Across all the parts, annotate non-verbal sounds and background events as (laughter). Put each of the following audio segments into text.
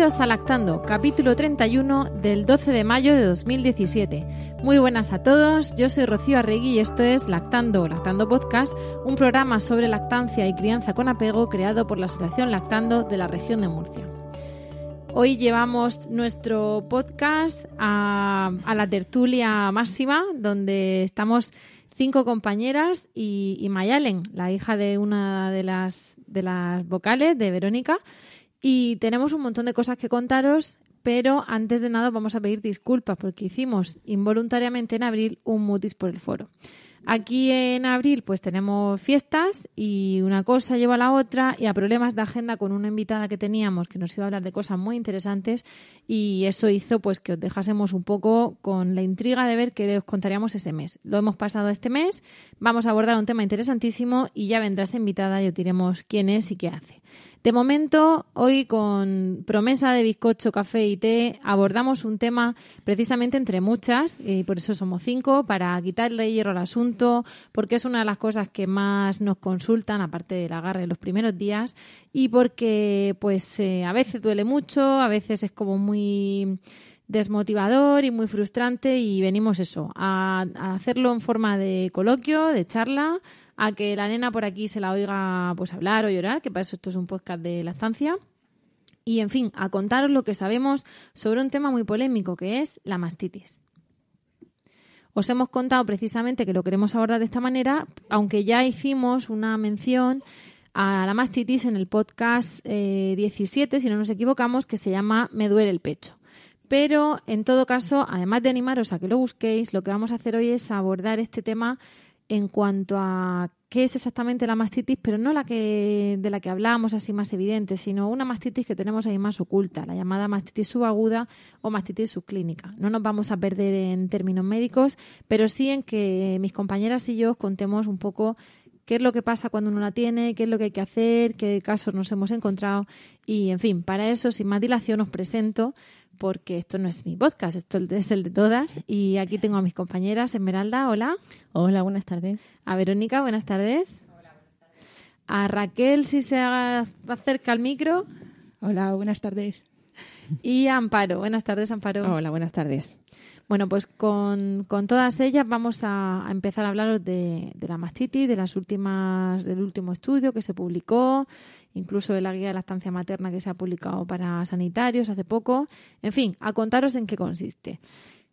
Bienvenidos a Lactando, capítulo 31 del 12 de mayo de 2017. Muy buenas a todos, yo soy Rocío Arregui y esto es Lactando, Lactando Podcast, un programa sobre lactancia y crianza con apego creado por la Asociación Lactando de la región de Murcia. Hoy llevamos nuestro podcast a, la tertulia máxima, donde estamos cinco compañeras y, Mayalen, la hija de una de las vocales, de Verónica, y tenemos un montón de cosas que contaros, pero antes de nada vamos a pedir disculpas porque hicimos involuntariamente en abril un mutis por el foro. Aquí en abril pues tenemos fiestas y una cosa lleva a la otra y a problemas de agenda con una invitada que teníamos que nos iba a hablar de cosas muy interesantes y eso hizo pues que os dejásemos un poco con la intriga de ver qué os contaríamos ese mes. Lo hemos pasado este mes, vamos a abordar un tema interesantísimo y ya vendrá esa invitada y os diremos quién es y qué hace. De momento, hoy con promesa de bizcocho, café y té, abordamos un tema precisamente entre muchas, y por eso somos cinco, para quitarle hierro al asunto, porque es una de las cosas que más nos consultan, aparte del agarre de los primeros días, y porque pues eh, a veces duele mucho, a veces es como muy desmotivador y muy frustrante y venimos eso, a hacerlo en forma de coloquio, de charla, a que la nena por aquí se la oiga pues hablar o llorar, que para eso esto es un podcast de lactancia. Y en fin, a contaros lo que sabemos sobre un tema muy polémico que es la mastitis. Os hemos contado precisamente que lo queremos abordar de esta manera, aunque ya hicimos una mención a la mastitis en el podcast 17, eh, si no nos equivocamos, que se llama Me duele el pecho. Pero en todo caso, además de animaros a que lo busquéis, lo que vamos a hacer hoy es abordar este tema en cuanto a qué es exactamente la mastitis, pero no la que de la que hablábamos así más evidente, sino una mastitis que tenemos ahí más oculta, la llamada mastitis subaguda o mastitis subclínica. No nos vamos a perder en términos médicos, pero sí en que mis compañeras y yo contemos un poco qué es lo que pasa cuando uno la tiene, qué es lo que hay que hacer, qué casos nos hemos encontrado y, en fin, para eso, sin más dilación, os presento porque esto no es mi podcast, esto es el de todas. Y aquí tengo a mis compañeras. Esmeralda, hola. Hola, buenas tardes. A Verónica, buenas tardes. Hola, buenas tardes. A Raquel, si se acerca al micro. Hola, buenas tardes. Y a Amparo, buenas tardes, Amparo. Hola, buenas tardes. Bueno, pues con, todas ellas vamos a, empezar a hablaros de, de, la mastitis, de las últimas, del último estudio que se publicó, incluso de la guía de la estancia materna que se ha publicado para sanitarios hace poco. En fin, a contaros en qué consiste.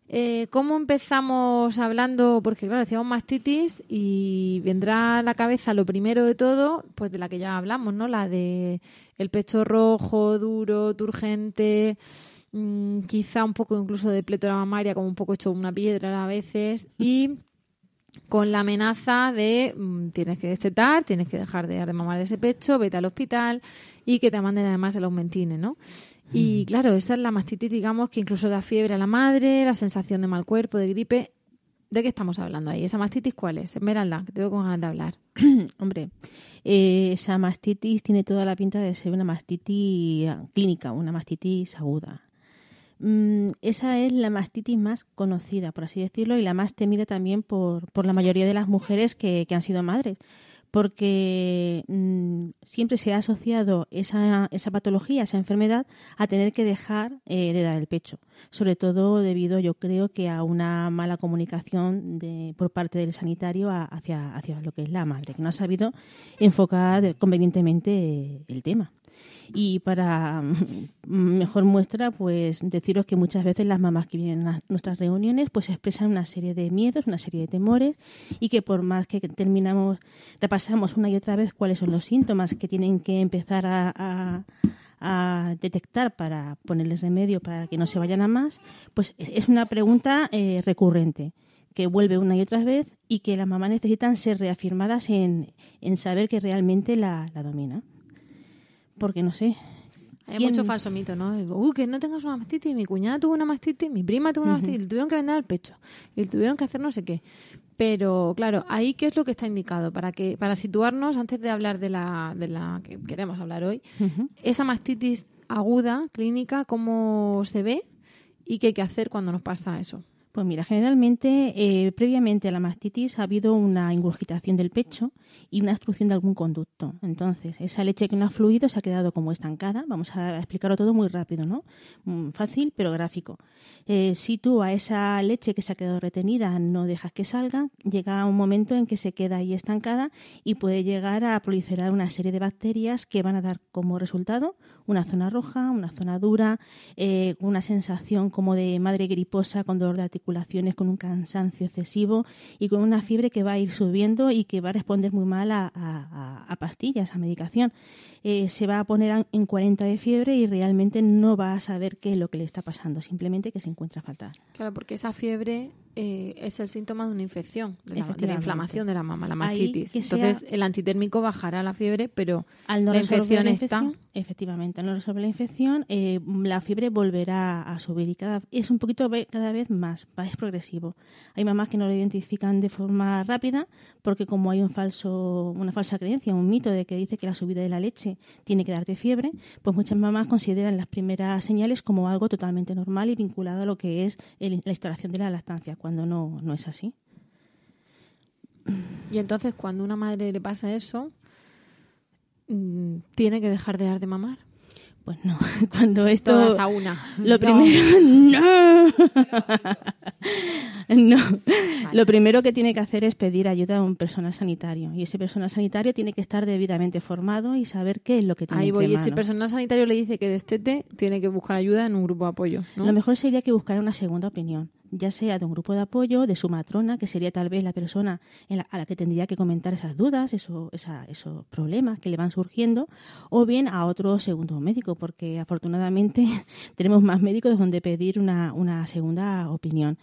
Eh, ¿Cómo empezamos hablando? Porque claro, decíamos mastitis y vendrá a la cabeza lo primero de todo, pues de la que ya hablamos, ¿no? La de el pecho rojo, duro, turgente, mm, quizá un poco incluso de plétora mamaria, como un poco hecho una piedra a veces, y con la amenaza de mm, tienes que destetar, tienes que dejar de dar de mamar de ese pecho, vete al hospital y que te manden además el aumentine, ¿no? Y claro, esa es la mastitis, digamos, que incluso da fiebre a la madre, la sensación de mal cuerpo, de gripe. ¿De qué estamos hablando ahí? ¿Esa mastitis cuál es? Esmeralda, que tengo con ganas de hablar. (clears throat) Hombre, eh, esa mastitis tiene toda la pinta de ser una mastitis clínica, una mastitis aguda. Mm, esa es la mastitis más conocida, por así decirlo, y la más temida también por, por la mayoría de las mujeres que, que han sido madres, porque mm, siempre se ha asociado esa, esa patología, esa enfermedad, a tener que dejar eh, de dar el pecho, sobre todo debido, yo creo, que a una mala comunicación de, por parte del sanitario hacia, hacia lo que es la madre, que no ha sabido enfocar convenientemente el tema. Y para (laughs) mejor muestra, pues deciros que muchas veces las mamás que vienen a nuestras reuniones pues expresan una serie de miedos, una serie de temores y que por más que terminamos, repasamos una y otra vez cuáles son los síntomas que tienen que empezar a, a detectar para ponerles remedio para que no se vayan a más, pues es una pregunta eh, recurrente que vuelve una y otra vez y que las mamás necesitan ser reafirmadas en, en saber que realmente la, la domina. Porque no sé, hay mucho falso mito, ¿no? Uy, que no tengas una mastitis. Mi cuñada tuvo una mastitis, mi prima tuvo una mastitis, le tuvieron que vender al pecho y le tuvieron que hacer no sé qué. Pero claro, ahí qué es lo que está indicado para que para situarnos antes de hablar de la de la que queremos hablar hoy, esa mastitis aguda clínica cómo se ve y qué hay que hacer cuando nos pasa eso. Pues mira, generalmente eh, previamente a la mastitis ha habido una ingurgitación del pecho y una obstrucción de algún conducto. Entonces, esa leche que no ha fluido se ha quedado como estancada. Vamos a explicarlo todo muy rápido, ¿no? Mm, fácil, pero gráfico. Eh, si tú a esa leche que se ha quedado retenida no dejas que salga, llega un momento en que se queda ahí estancada y puede llegar a proliferar una serie de bacterias que van a dar como resultado una zona roja, una zona dura, eh, una sensación como de madre griposa con dolor de articulaciones, con un cansancio excesivo y con una fiebre que va a ir subiendo y que va a responder muy mal a, a pastillas, a medicación. Eh, se va a poner en 40 de fiebre y realmente no va a saber qué es lo que le está pasando, simplemente que se encuentra fatal. Claro, porque esa fiebre eh, es el síntoma de una infección, de la, inflamación de la mama, la mastitis. Entonces, el antitérmico bajará la fiebre, pero al no la infección, está. Efectivamente, no resolver la infección, eh, la fiebre volverá a subir y cada, es un poquito cada vez más, es progresivo. Hay mamás que no lo identifican de forma rápida porque como hay un falso, una falsa creencia, un mito de que dice que la subida de la leche tiene que darte fiebre, pues muchas mamás consideran las primeras señales como algo totalmente normal y vinculado a lo que es la instalación de la lactancia, cuando no, no es así. Y entonces cuando a una madre le pasa eso, mm, tiene que dejar de dar de mamar. Pues no, (laughs) cuando esto... Todas a una. Lo primero... (laughs) ¡No! (laughs) no. Lo primero que tiene que hacer es pedir ayuda a un personal sanitario. Y ese personal sanitario tiene que estar debidamente formado y saber qué es lo que tiene Ahí voy. Y ese personal sanitario le dice que destete, tiene que buscar ayuda en un grupo de apoyo. Lo mejor sería que buscara una segunda opinión ya sea de un grupo de apoyo, de su matrona, que sería tal vez la persona a la que tendría que comentar esas dudas, eso, esos problemas que le van surgiendo, o bien a otro segundo médico, porque afortunadamente (laughs) tenemos más médicos donde pedir una, segunda opinión.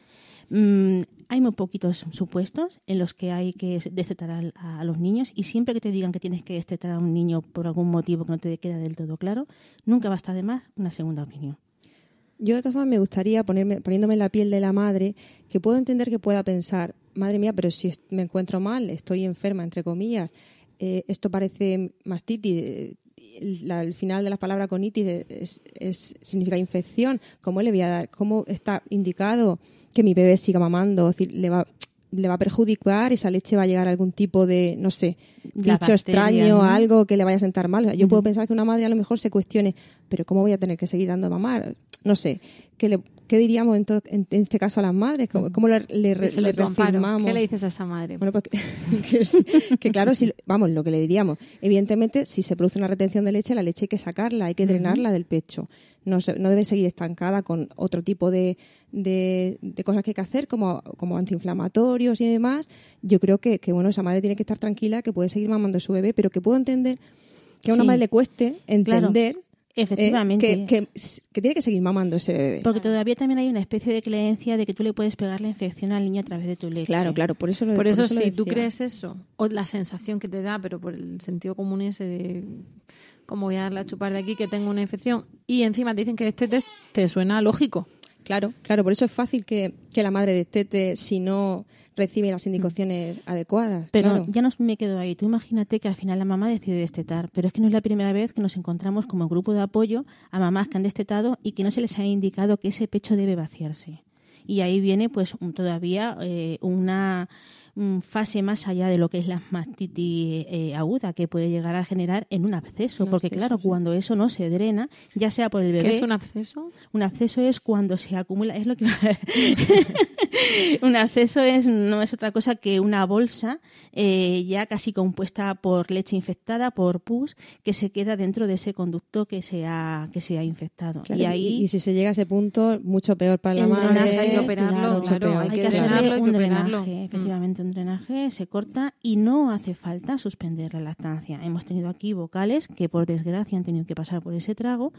Mm, hay muy poquitos supuestos en los que hay que destetar a, los niños y siempre que te digan que tienes que destetar a un niño por algún motivo que no te queda del todo claro, nunca va a estar de más una segunda opinión. Yo de todas formas me gustaría ponerme, poniéndome en la piel de la madre, que puedo entender que pueda pensar, madre mía, pero si me encuentro mal, estoy enferma, entre comillas, eh, esto parece mastitis, eh, el final de la palabra conitis es, significa infección, ¿cómo le voy a dar? ¿Cómo está indicado que mi bebé siga mamando? decir, le va, le va a perjudicar, esa leche va a llegar a algún tipo de, no sé, bicho extraño, algo que le vaya a sentar mal. Yo puedo pensar que una madre a lo mejor se cuestione, pero ¿cómo voy a tener que seguir dando mamar? No sé, ¿qué, le, qué diríamos en, en, este caso a las madres? ¿Cómo, le, le, ¿Qué le dices a esa madre? Bueno, pues (laughs) que, claro, si, vamos, lo que le diríamos. Evidentemente, si se produce una retención de leche, la leche hay que sacarla, hay que drenarla del pecho. No, no debe seguir estancada con otro tipo de, de, cosas que hay que hacer, como, como antiinflamatorios y demás. Yo creo que, que, bueno, esa madre tiene que estar tranquila, que puede seguir mamando a su bebé, pero que puedo entender que a una madre le cueste entender eh, Efectivamente. que, tiene que seguir mamando ese bebé. Porque todavía también hay una especie de creencia de que tú le puedes pegar la infección al niño a través de tu leche. Claro, claro, por eso lo Por, eso, si tú crees eso, o la sensación que te da, pero por el sentido común ese de cómo voy a darle a chupar de aquí que tengo una infección, y encima te dicen que este test te suena lógico. Claro, claro, por eso es fácil que, que la madre destete si no recibe las indicaciones adecuadas. Pero ya no me quedo ahí. Tú imagínate que al final la mamá decide destetar, pero es que no es la primera vez que nos encontramos como grupo de apoyo a mamás que han destetado y que no se les ha indicado que ese pecho debe vaciarse. Y ahí viene pues todavía eh, una fase más allá de lo que es la mastitis eh, aguda que puede llegar a generar en un absceso, porque claro, cuando eso no se drena, ya sea por el bebé. ¿Qué es un absceso? Un absceso es cuando se acumula, es lo que (laughs) un absceso es, no es otra cosa que una bolsa eh, ya casi compuesta por leche infectada, por pus, que se queda dentro de ese conducto que se ha, que se ha infectado. y ahí y, si se llega a ese punto, mucho peor para la madre. Hay que operarlo, claro, hay, que, drenarlo, un drenaje, efectivamente un drenaje, se corta y no hace falta suspender la lactancia. Hemos tenido aquí vocales que por desgracia han tenido que pasar por ese trago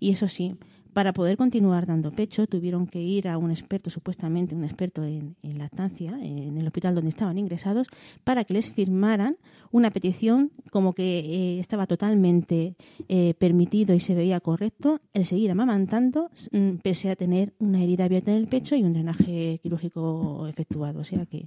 y eso sí, para poder continuar dando pecho, tuvieron que ir a un experto, supuestamente un experto en, lactancia, en el hospital donde estaban ingresados, para que les firmaran una petición como que eh, estaba totalmente eh, permitido y se veía correcto el seguir amamantando, mm, pese a tener una herida abierta en el pecho y un drenaje quirúrgico efectuado. O sea que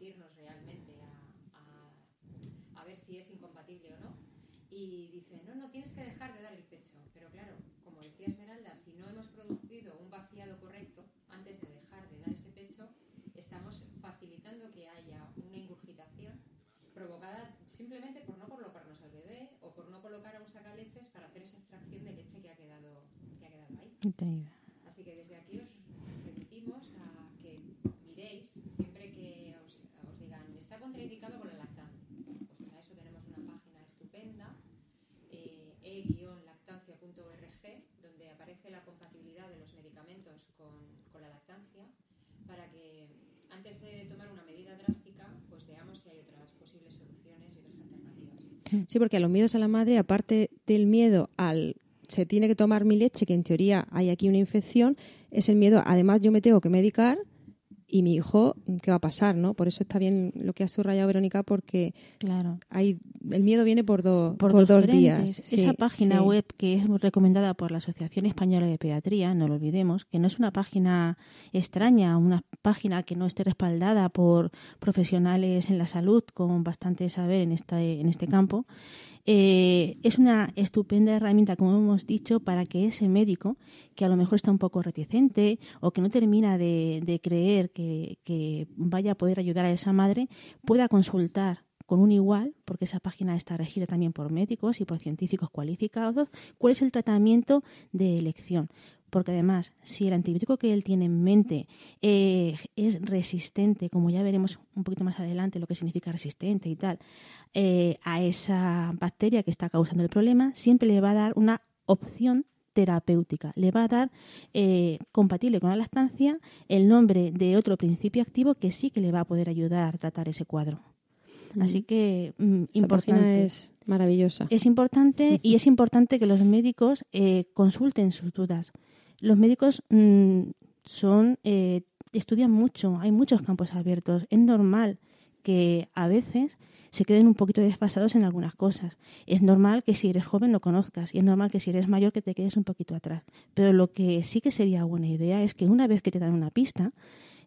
remitirnos realmente a, a, ver si es incompatible o no. Y dice, no, no, tienes que dejar de dar el pecho. Pero claro, como decía Esmeralda, si no hemos producido un vaciado correcto antes de dejar de dar ese pecho, estamos facilitando que haya una ingurgitación provocada simplemente por no colocarnos al bebé o por no colocar a un sacaleches para hacer esa extracción de leche que ha quedado, que ha quedado ahí. Así que desde aquí os remitimos a que miréis siempre que os, digan está contraindicado con la lactancia. Pues para eso tenemos una página estupenda, eh, e-lactancia.org, donde aparece la compatibilidad de los medicamentos con, con la lactancia, para que de tomar una medida drástica, pues veamos si hay otras posibles soluciones y otras alternativas. Sí, porque a los miedos a la madre, aparte del miedo al se tiene que tomar mi leche, que en teoría hay aquí una infección, es el miedo. Además, yo me tengo que medicar y mi hijo, ¿qué va a pasar? ¿no? Por eso está bien lo que ha subrayado Verónica, porque claro. hay, el miedo viene por, por, dos días. Esa página web que es recomendada por la Asociación Española de Pediatría, no lo olvidemos, que no es una página extraña, una página que no esté respaldada por profesionales en la salud con bastante saber en, esta, en este campo, eh, es una estupenda herramienta, como hemos dicho, para que ese médico, que a lo mejor está un poco reticente o que no termina de, creer que, que vaya a poder ayudar a esa madre, pueda consultar con un igual, porque esa página está regida también por médicos y por científicos cualificados, cuál es el tratamiento de elección porque además, si el antibiótico que él tiene en mente eh, es resistente, como ya veremos un poquito más adelante lo que significa resistente y tal, eh, a esa bacteria que está causando el problema, siempre le va a dar una opción terapéutica. Le va a dar, eh, compatible con la lactancia, el nombre de otro principio activo que sí que le va a poder ayudar a tratar ese cuadro. Así que mm, importante. es maravillosa. Es importante y es importante que los médicos consulten sus dudas los médicos mm, son eh, estudian mucho, hay muchos campos abiertos. Es normal que a veces se queden un poquito desfasados en algunas cosas. Es normal que si eres joven lo conozcas y es normal que si eres mayor que te quedes un poquito atrás. Pero lo que sí que sería buena idea es que una vez que te dan una pista,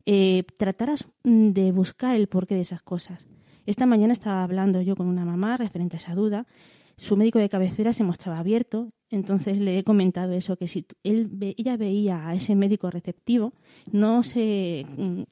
eh, trataras mm, de buscar el porqué de esas cosas. Esta mañana estaba hablando yo con una mamá referente a esa duda su médico de cabecera se mostraba abierto, entonces le he comentado eso, que si él, ella veía a ese médico receptivo, no se mm,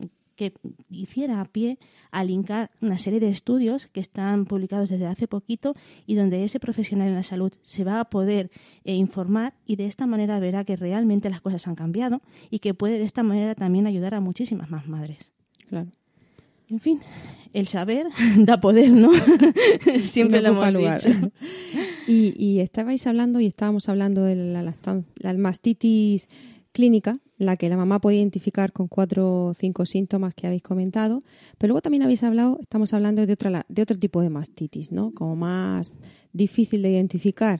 que hiciera a pie a linkar una serie de estudios que están publicados desde hace poquito y donde ese profesional en la salud se va a poder eh, informar y de esta manera verá que realmente las cosas han cambiado y que puede de esta manera también ayudar a muchísimas más madres. Claro. En fin, el saber (laughs) da poder, ¿no? (laughs) Siempre lo hemos lugar. y, y, estabais hablando y estábamos hablando de la, la mastitis clínica, la que la mamá puede identificar con cuatro o cinco síntomas que habéis comentado, pero luego también habéis hablado, estamos hablando de, otra, de otro tipo de mastitis, ¿no? Como más difícil de identificar.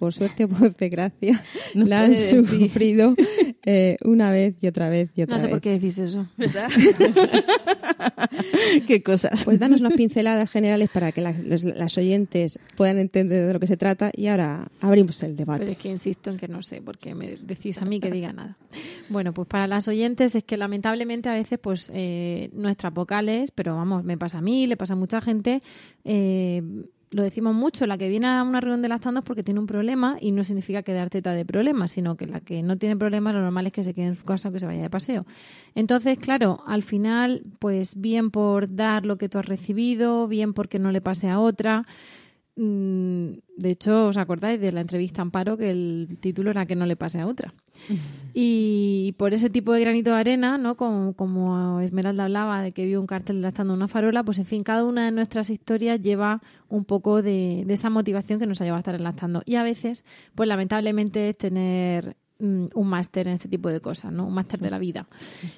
Por suerte o (laughs) por desgracia, (laughs) No la han sufrido (laughs) eh, una vez y otra vez y otra No sé vez. por qué decís eso. Qué cosas. Pues danos unas pinceladas generales para que las, los- las oyentes puedan entender de lo que se trata y ahora abrimos el Pero debate. es que insisto en que no sé, porque me decís a mí que diga nada. Bueno, pues para las oyentes es que lamentablemente a veces pues eh, nuestras vocales, pero vamos, me pasa a mí, le pasa a mucha gente, eh, lo decimos mucho, la que viene a una reunión de lactando es porque tiene un problema y no significa quedar teta de problemas, sino que la que no tiene problemas lo normal es que se quede en su casa o que se vaya de paseo. Entonces, claro, al final, pues bien por dar lo que tú has recibido, bien porque no le pase a otra. Mm, De hecho, ¿os acordáis de la entrevista a Amparo que el título era que no le pase a otra? (laughs) Y por ese tipo de granito de arena, ¿no? Como, como Esmeralda hablaba de que vio un cartel lactando una farola, pues en fin, cada una de nuestras historias lleva un poco de, de esa motivación que nos ha llevado a estar enlactando. Y a veces, pues lamentablemente es tener mm, un máster en este tipo de cosas, ¿no? Un máster de la vida.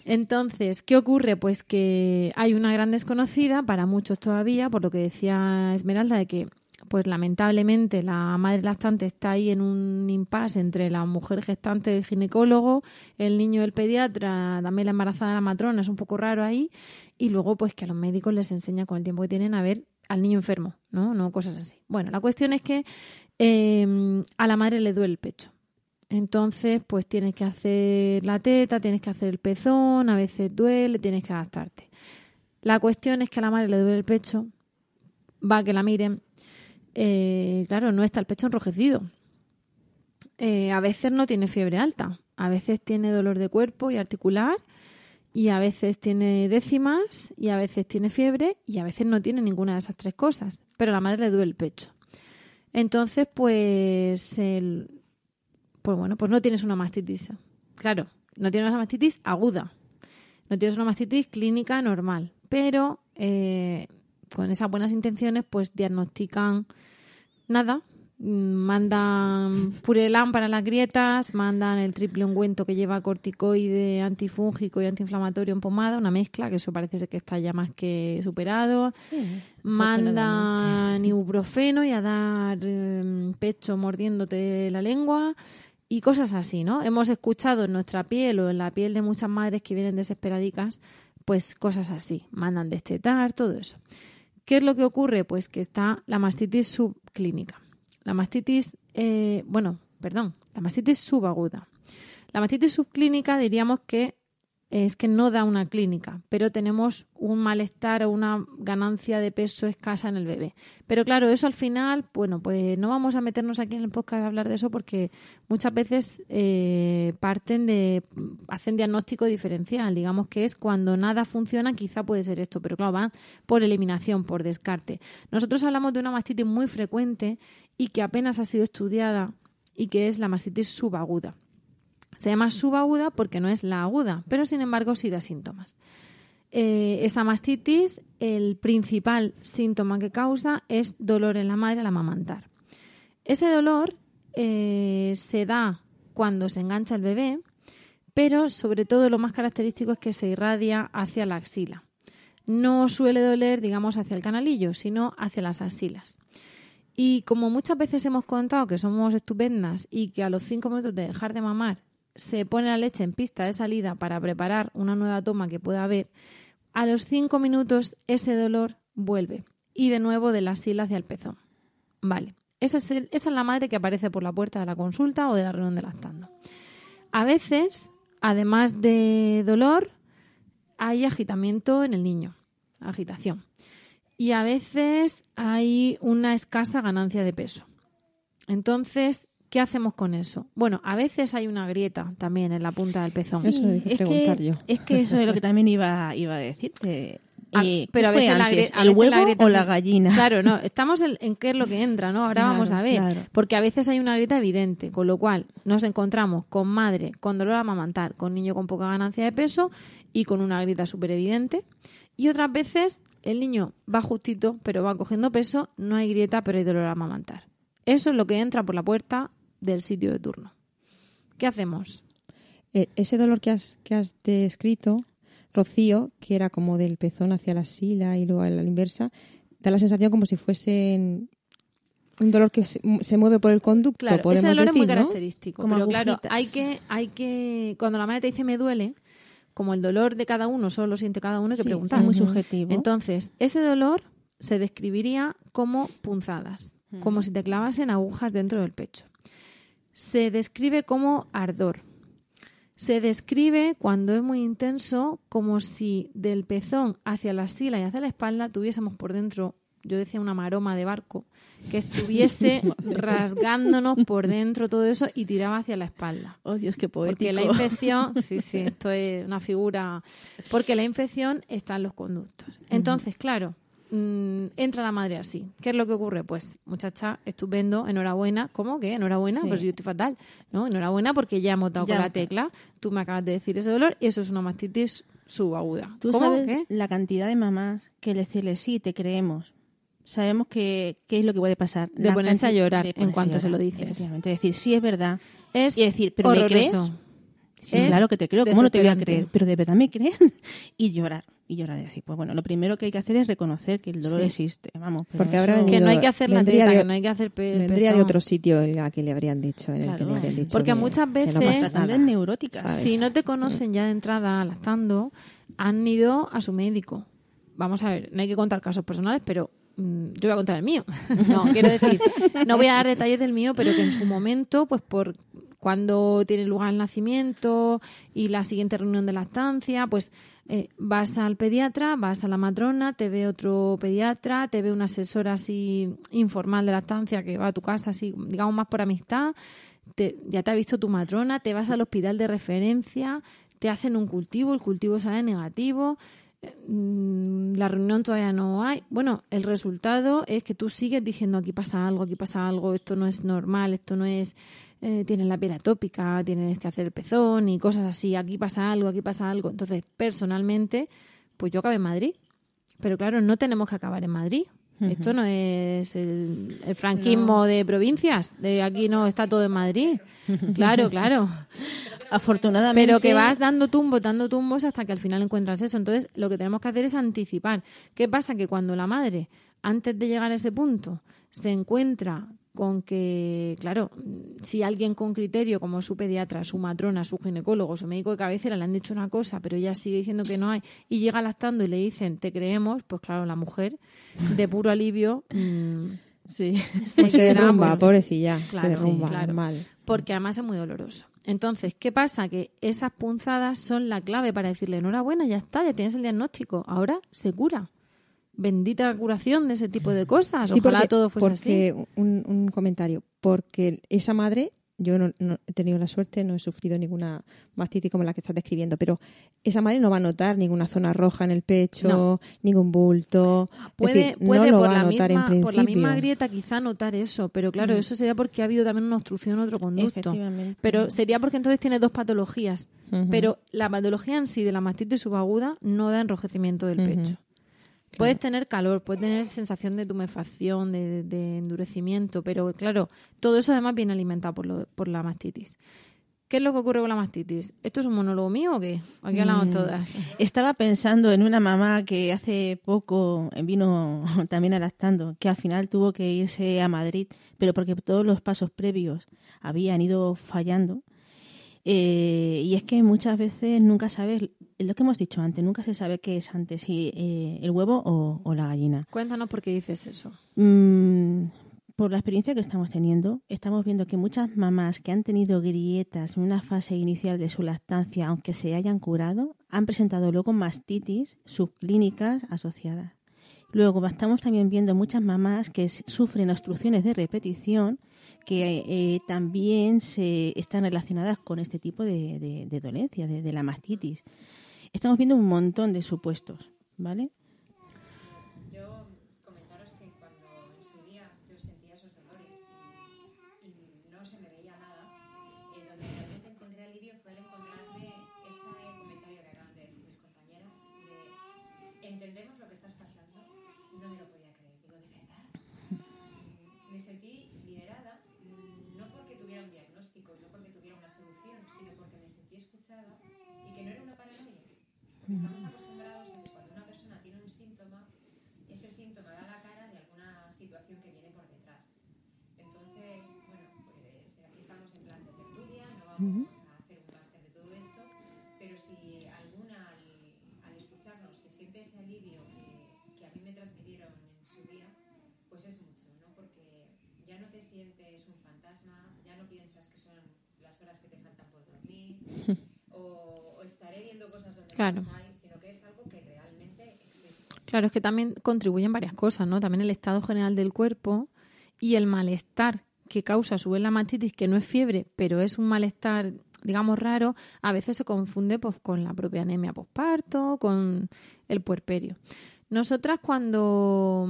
Entonces, ¿qué ocurre? Pues que hay una gran desconocida para muchos todavía, por lo que decía Esmeralda, de que pues lamentablemente la madre lactante está ahí en un impasse entre la mujer gestante y el ginecólogo, el niño del pediatra, también la embarazada la matrona, es un poco raro ahí, y luego pues que a los médicos les enseña con el tiempo que tienen a ver al niño enfermo, ¿no? No cosas así. Bueno, la cuestión es que eh, a la madre le duele el pecho. Entonces, pues tienes que hacer la teta, tienes que hacer el pezón, a veces duele, tienes que adaptarte. La cuestión es que a la madre le duele el pecho, va a que la miren, eh, claro, no está el pecho enrojecido. Eh, a veces no tiene fiebre alta, a veces tiene dolor de cuerpo y articular, y a veces tiene décimas, y a veces tiene fiebre, y a veces no tiene ninguna de esas tres cosas, pero a la madre le duele el pecho. Entonces, pues, el, pues bueno, pues no tienes una mastitis. Claro, no tienes una mastitis aguda, no tienes una mastitis clínica normal, pero eh, con esas buenas intenciones, pues diagnostican nada, mm, mandan (laughs) purelán para las grietas, mandan el triple ungüento que lleva corticoide, antifúngico y antiinflamatorio en pomada, una mezcla, que eso parece ser que está ya más que superado. Mandan ibuprofeno y a dar eh, pecho mordiéndote la lengua y cosas así, ¿no? Hemos escuchado en nuestra piel o en la piel de muchas madres que vienen desesperadicas, pues cosas así, mandan destetar, todo eso. ¿Qué es lo que ocurre? Pues que está la mastitis subclínica. La mastitis, eh, bueno, perdón, la mastitis subaguda. La mastitis subclínica diríamos que es que no da una clínica, pero tenemos un malestar o una ganancia de peso escasa en el bebé. Pero claro, eso al final, bueno, pues no vamos a meternos aquí en el podcast a hablar de eso porque muchas veces eh, parten de, hacen diagnóstico diferencial, digamos que es cuando nada funciona, quizá puede ser esto, pero claro, va por eliminación, por descarte. Nosotros hablamos de una mastitis muy frecuente y que apenas ha sido estudiada y que es la mastitis subaguda. Se llama subaguda porque no es la aguda, pero sin embargo sí da síntomas. Eh, esa mastitis, el principal síntoma que causa es dolor en la madre al amamantar. Ese dolor eh, se da cuando se engancha el bebé, pero sobre todo lo más característico es que se irradia hacia la axila. No suele doler, digamos, hacia el canalillo, sino hacia las axilas. Y como muchas veces hemos contado que somos estupendas y que a los cinco minutos de dejar de mamar se pone la leche en pista de salida para preparar una nueva toma que pueda haber, a los cinco minutos ese dolor vuelve y de nuevo de la axila hacia el pezón. Vale, esa es, esa es la madre que aparece por la puerta de la consulta o de la reunión de lactando. A veces, además de dolor, hay agitamiento en el niño, agitación. Y a veces hay una escasa ganancia de peso. Entonces, ¿qué hacemos con eso? Bueno, a veces hay una grieta también en la punta del pezón. Eso dije es preguntar que, yo. Es que eso es lo que también iba, iba a decirte. Ah, Eh, pero a ¿qué fue veces la antes, grie- a el veces la huevo grieta o la gallina. Claro, no, estamos en, en qué es lo que entra, ¿no? Ahora Claro, vamos a ver, claro. porque a veces hay una grieta evidente, con lo cual nos encontramos con madre con dolor a amamantar, con niño con poca ganancia de peso y con una grieta súper evidente. Y otras veces el niño va justito, pero va cogiendo peso, no hay grieta, pero hay dolor a amamantar. Eso es lo que entra por la puerta del sitio de turno. ¿Qué hacemos? Eh, ese dolor que has, que has descrito, Rocío, que era como del pezón hacia la axila y luego a la inversa, da la sensación como si fuesen un dolor que se, se mueve por el conducto, Claro, podemos ese dolor es muy característico. Como pero claro, hay que, hay que, cuando la madre te dice me duele, como el dolor de cada uno solo lo siente cada uno, hay que Sí, preguntar. es muy subjetivo. Entonces, ese dolor se describiría como punzadas, como si te clavasen agujas dentro del pecho. Se describe como ardor. Se describe cuando es muy intenso como si del pezón hacia la axila y hacia la espalda tuviésemos por dentro, yo decía una maroma de barco, que estuviese (laughs) rasgándonos por dentro todo eso y tiraba hacia la espalda. Oh, Dios, qué poético. Porque la infección, (laughs) sí, sí, esto es una figura, porque la infección está en los conductos. Entonces, claro, mm, entra la madre así. ¿Qué es lo que ocurre? Pues, muchacha, estupendo, enhorabuena. ¿Cómo que? Enhorabuena, Sí. pues yo estoy fatal. ¿no? Enhorabuena porque ya hemos dado Ya. con la tecla. Tú me acabas de decir ese dolor y eso es una mastitis subaguda. Tú ¿Cómo? sabes ¿Qué? la cantidad de mamás que decirle sí, te creemos. Sabemos que qué es lo que puede pasar. De La ponerse a llorar en cuanto se lo dices. Decir sí es verdad. Es Y decir, ¿pero me crees? Sí, Es claro que te creo, ¿cómo no te voy a creer? Pero de verdad me creen. (laughs) y llorar, y llorar y decir, pues bueno, lo primero que hay que hacer es reconocer que el dolor Sí. existe, vamos. Porque venido- Que no hay que hacer la de- que no hay que hacer pe- Vendría de otro sitio en la que le habrían dicho, en el que Claro. le habrían dicho Porque que- muchas no veces- neuróticas. ¿sabes? Si no te conocen ya de entrada lactando, han ido a su médico. Vamos a ver, no hay que contar casos personales, pero mm, yo voy a contar el mío. (laughs) No, quiero decir, no voy a dar detalles del mío, pero que en su momento, pues por cuando tiene lugar el nacimiento y la siguiente reunión de lactancia, pues eh, vas al pediatra, vas a la matrona, te ve otro pediatra, te ve una asesora así informal de lactancia que va a tu casa, así, digamos más por amistad, te- ya te ha visto tu matrona, te vas al hospital de referencia, te hacen un cultivo, el cultivo sale negativo, eh, mm, la reunión todavía no hay. Bueno, el resultado es que tú sigues diciendo aquí pasa algo, aquí pasa algo, esto no es normal, esto no es, eh, tienes la piel atópica, tienes que hacer el pezón y cosas así, aquí pasa algo, aquí pasa algo. Entonces, personalmente, pues yo acabé en Madrid. Pero claro, no tenemos que acabar en Madrid. Esto no es el, el franquismo de provincias, de aquí no está todo en Madrid. (laughs) Claro, claro. Afortunadamente. Pero que vas dando tumbos, dando tumbos hasta que al final encuentras eso. Entonces, lo que tenemos que hacer es anticipar. ¿Qué pasa? Que cuando la madre, antes de llegar a ese punto, se encuentra con que, claro, si alguien con criterio, como su pediatra, su matrona, su ginecólogo, su médico de cabecera, le han dicho una cosa, pero ella sigue diciendo que no hay, y llega lactando y le dicen, te creemos, pues claro, la mujer, de puro alivio, mm, Sí. se, derrumba, pobrecilla, Claro, se derrumba, claro. normal. porque además es muy doloroso. Entonces, ¿qué pasa? Que esas punzadas son la clave para decirle, enhorabuena, ya está, ya tienes el diagnóstico, ahora se cura. Bendita curación de ese tipo de cosas. Sí, Ojalá porque, todo fuese así. un, un comentario, porque esa madre, yo no, no he tenido la suerte, no he sufrido ninguna mastitis como la que estás describiendo, pero esa madre no va a notar ninguna zona roja en el pecho, No. ningún bulto, Puede, decir, puede no lo por, va a la notar misma, en por la misma principio. grieta quizá notar eso, pero claro, eso sería porque ha habido también una obstrucción en otro conducto. Efectivamente. Pero sería porque entonces tiene dos patologías. Pero la patología en sí de la mastitis subaguda no da enrojecimiento del pecho. Puedes tener calor, puedes tener sensación de tumefacción, de, de endurecimiento, pero claro, todo eso además viene alimentado por, lo- por la mastitis. ¿Qué es lo que ocurre con la mastitis? ¿Esto es un monólogo mío o qué? Aquí hablamos Mm. todas. Estaba pensando en una mamá que hace poco vino (laughs) también adaptando, que al final tuvo que irse a Madrid, pero porque todos los pasos previos habían ido fallando. Eh, y es que muchas veces nunca sabes, lo que hemos dicho antes, nunca se sabe qué es antes, si eh, el huevo o, o la gallina. Cuéntanos por qué dices eso. Mm, por la experiencia que estamos teniendo, estamos viendo que muchas mamás que han tenido grietas en una fase inicial de su lactancia, aunque se hayan curado, han presentado luego mastitis subclínicas asociadas. Luego estamos también viendo muchas mamás que sufren obstrucciones de repetición que eh, también se están relacionadas con este tipo de, de, de dolencia, de, de la mastitis. Estamos viendo un montón de supuestos, ¿vale? Yo comentaros que cuando en su día yo sentía esos dolores y, y no se me veía nada, eh, donde realmente encontré alivio fue al encontrarme ese comentario que acaban de decir mis compañeras de entendemos lo que estás pasando, no me lo podía creer, digo, ¿de verdad? Mm, Me sentí liberada, mm, no porque tuviera un diagnóstico, no porque tuviera una solución, sino porque me sentí escuchada y que no era una paranoia. Porque estamos acostumbrados a que cuando una persona tiene un síntoma, ese síntoma da la cara de alguna situación que viene por detrás. Entonces, bueno, pues aquí estamos en plan de tertulia, no vamos a hacer un máster de todo esto, pero si alguna al, al escucharnos se que, que a mí me transmitieron en su día, pues es mucho, ¿no? Porque ya no te sientes un fantasma, ya no piensas que son las horas que te faltan por dormir, (laughs) o, o estaré viendo cosas donde Claro. no hay, sino que es algo que realmente existe. Claro, es que también contribuyen varias cosas, ¿no? También el estado general del cuerpo y el malestar que causa a su vez la mastitis, que no es fiebre, pero es un malestar, digamos, raro, a veces se confunde pues, con la propia anemia posparto, con el puerperio. Nosotras cuando,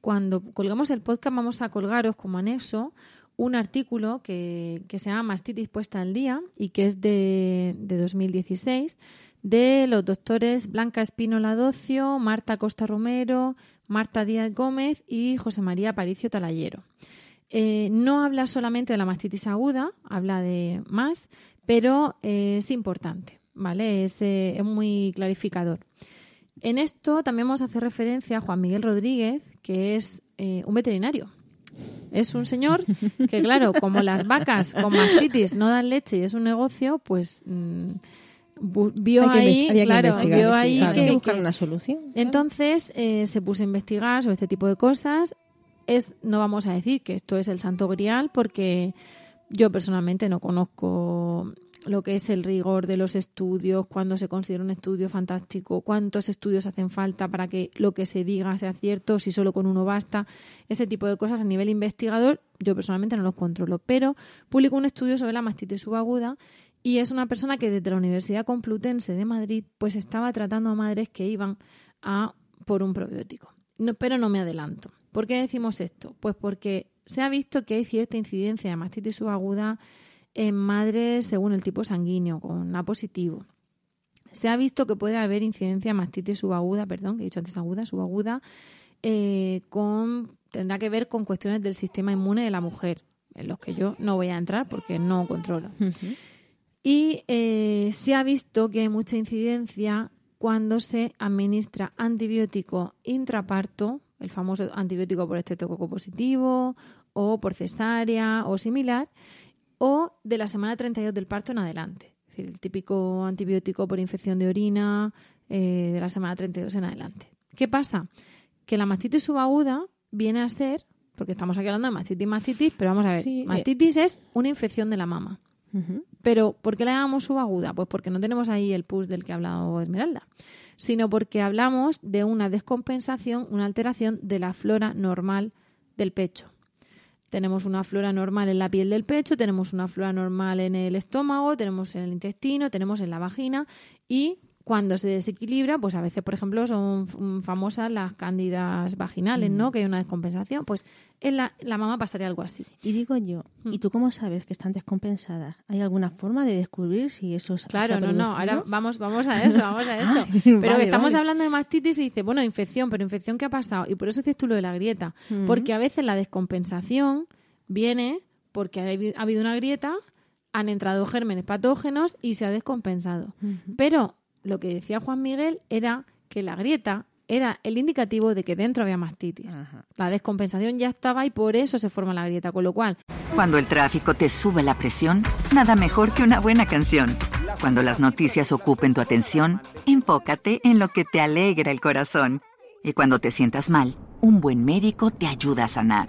cuando colgamos el podcast vamos a colgaros como anexo un artículo que, que se llama Mastitis puesta al día y que es de, de 2016 de los doctores Blanca Espínola Docio, Marta Costa Romero, Marta Díaz Gómez y José María Aparicio Talayero. Eh, no habla solamente de la mastitis aguda, habla de más, pero eh, es importante, ¿vale? Es, eh, es muy clarificador. En esto también vamos a hacer referencia a Juan Miguel Rodríguez, que es eh, un veterinario. Es un señor que, claro, como las vacas con mastitis no dan leche y es un negocio, pues vio ahí, que claro, vio ahí que, Hay que buscar una solución. entonces eh, se puso a investigar sobre este tipo de cosas. Es, no vamos a decir que esto es el santo grial porque yo personalmente no conozco lo que es el rigor de los estudios, cuándo se considera un estudio fantástico, cuántos estudios hacen falta para que lo que se diga sea cierto, si solo con uno basta. Ese tipo de cosas a nivel investigador yo personalmente no los controlo, pero publicó un estudio sobre la mastitis subaguda y es una persona que desde la Universidad Complutense de Madrid pues estaba tratando a madres que iban a por un probiótico. Pero no me adelanto. ¿Por qué decimos esto? Pues porque se ha visto que hay cierta incidencia de mastitis subaguda en madres según el tipo sanguíneo, con A positivo. Se ha visto que puede haber incidencia de mastitis subaguda, perdón, que he dicho antes aguda, subaguda, eh, con, tendrá que ver con cuestiones del sistema inmune de la mujer, en los que yo no voy a entrar porque no controlo. Y eh, se ha visto que hay mucha incidencia cuando se administra antibiótico intraparto, el famoso antibiótico por estreptococo positivo o por cesárea o similar, o de la semana 32 del parto en adelante. Es decir, el típico antibiótico por infección de orina eh, de la semana 32 en adelante. ¿Qué pasa? Que la mastitis subaguda viene a ser, porque estamos aquí hablando de mastitis mastitis, pero vamos a ver, Sí, eh. mastitis es una infección de la mama. Pero ¿por qué la llamamos subaguda? Pues porque no tenemos ahí el pus del que ha hablado Esmeralda, sino porque hablamos de una descompensación, una alteración de la flora normal del pecho. Tenemos una flora normal en la piel del pecho, tenemos una flora normal en el estómago, tenemos en el intestino, tenemos en la vagina y cuando se desequilibra, pues a veces, por ejemplo, son mm, famosas las cándidas vaginales, ¿no? Que hay una descompensación. Pues en la, la mama pasaría algo así. Y digo yo. ¿y tú cómo sabes que están descompensadas? ¿Hay alguna forma de descubrir si eso se- se Claro, ha no, no, ahora vamos, vamos a eso, vamos a (laughs) eso. Pero vale, estamos vale. hablando de mastitis y dice, bueno, infección, pero infección ¿qué ha pasado? Y por eso dices tú lo de la grieta. Porque a veces la descompensación viene porque ha habido una grieta, han entrado gérmenes patógenos y se ha descompensado. Pero lo que decía Juan Miguel era que la grieta era el indicativo de que dentro había mastitis. Ajá. La descompensación ya estaba y por eso se forma la grieta, con lo cual Cuando el tráfico te sube la presión, nada mejor que una buena canción. Cuando las noticias ocupen tu atención, enfócate en lo que te alegra el corazón. Y cuando te sientas mal, un buen médico te ayuda a sanar.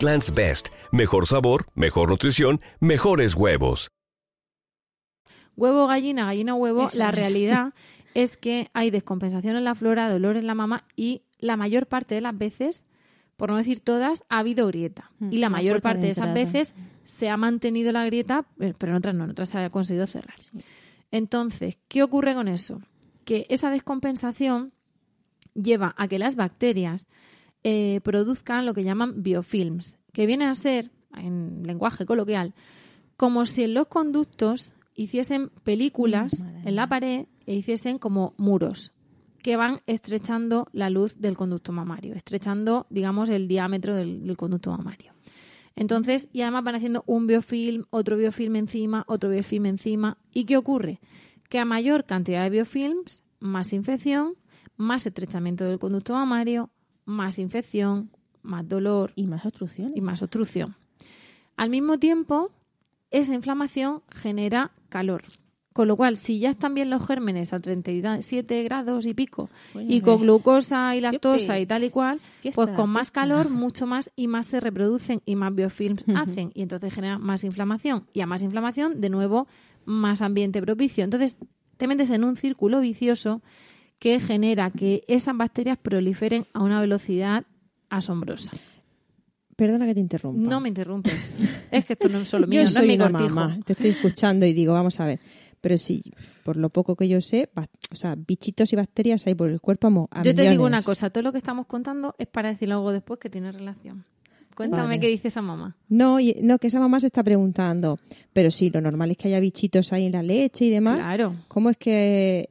Eggland's Best. Mejor sabor, mejor nutrición, mejores huevos. Huevo, gallina, gallina, huevo. Eso la es. realidad (laughs) es que hay descompensación en la flora, dolor en la mama y la mayor parte de las veces, por no decir todas, ha habido grieta. Mm, Y la una mayor parte de esas veces se ha mantenido la grieta, eh, pero en otras no, en otras se ha conseguido cerrar. Entonces, ¿qué ocurre con eso? Que esa descompensación lleva a que las bacterias eh, produzcan lo que llaman biofilms, que vienen a ser, en lenguaje coloquial, como si en los conductos hiciesen películas Mm, en la pared e hiciesen como muros que van estrechando la luz del conducto mamario, estrechando, digamos, el diámetro del, del conducto mamario. Entonces, y además van haciendo un biofilm, otro biofilm encima, otro biofilm encima. ¿Y qué ocurre? Que a mayor cantidad de biofilms, más infección, más estrechamiento del conducto mamario, más infección, más dolor Y más obstrucción. y más obstrucción. Al mismo tiempo, esa inflamación genera calor. Con lo cual, si ya están bien los gérmenes a 37 grados y pico, y con glucosa y lactosa y tal y cual, Fiesta, pues con más fiesta. calor, mucho más y más se reproducen y más biofilms hacen. Y entonces genera más inflamación. Y a más inflamación, de nuevo, más ambiente propicio. Entonces, te metes en un círculo vicioso que genera que esas bacterias proliferen a una velocidad asombrosa. Perdona que te interrumpa. No me interrumpes. es que esto no es solo (laughs) mío, yo no soy es mi una cortijo. mamá, te estoy escuchando y digo, vamos a ver. Pero sí, por lo poco que yo sé, o sea, bichitos y bacterias hay por el cuerpo a, Yo te digo una cosa, todo lo que estamos contando es para decir algo después que tiene relación. Cuéntame Vale. qué dice esa mamá. No, no, que esa mamá se está preguntando. Pero sí, lo normal es que haya bichitos ahí en la leche y demás. Claro. ¿Cómo es que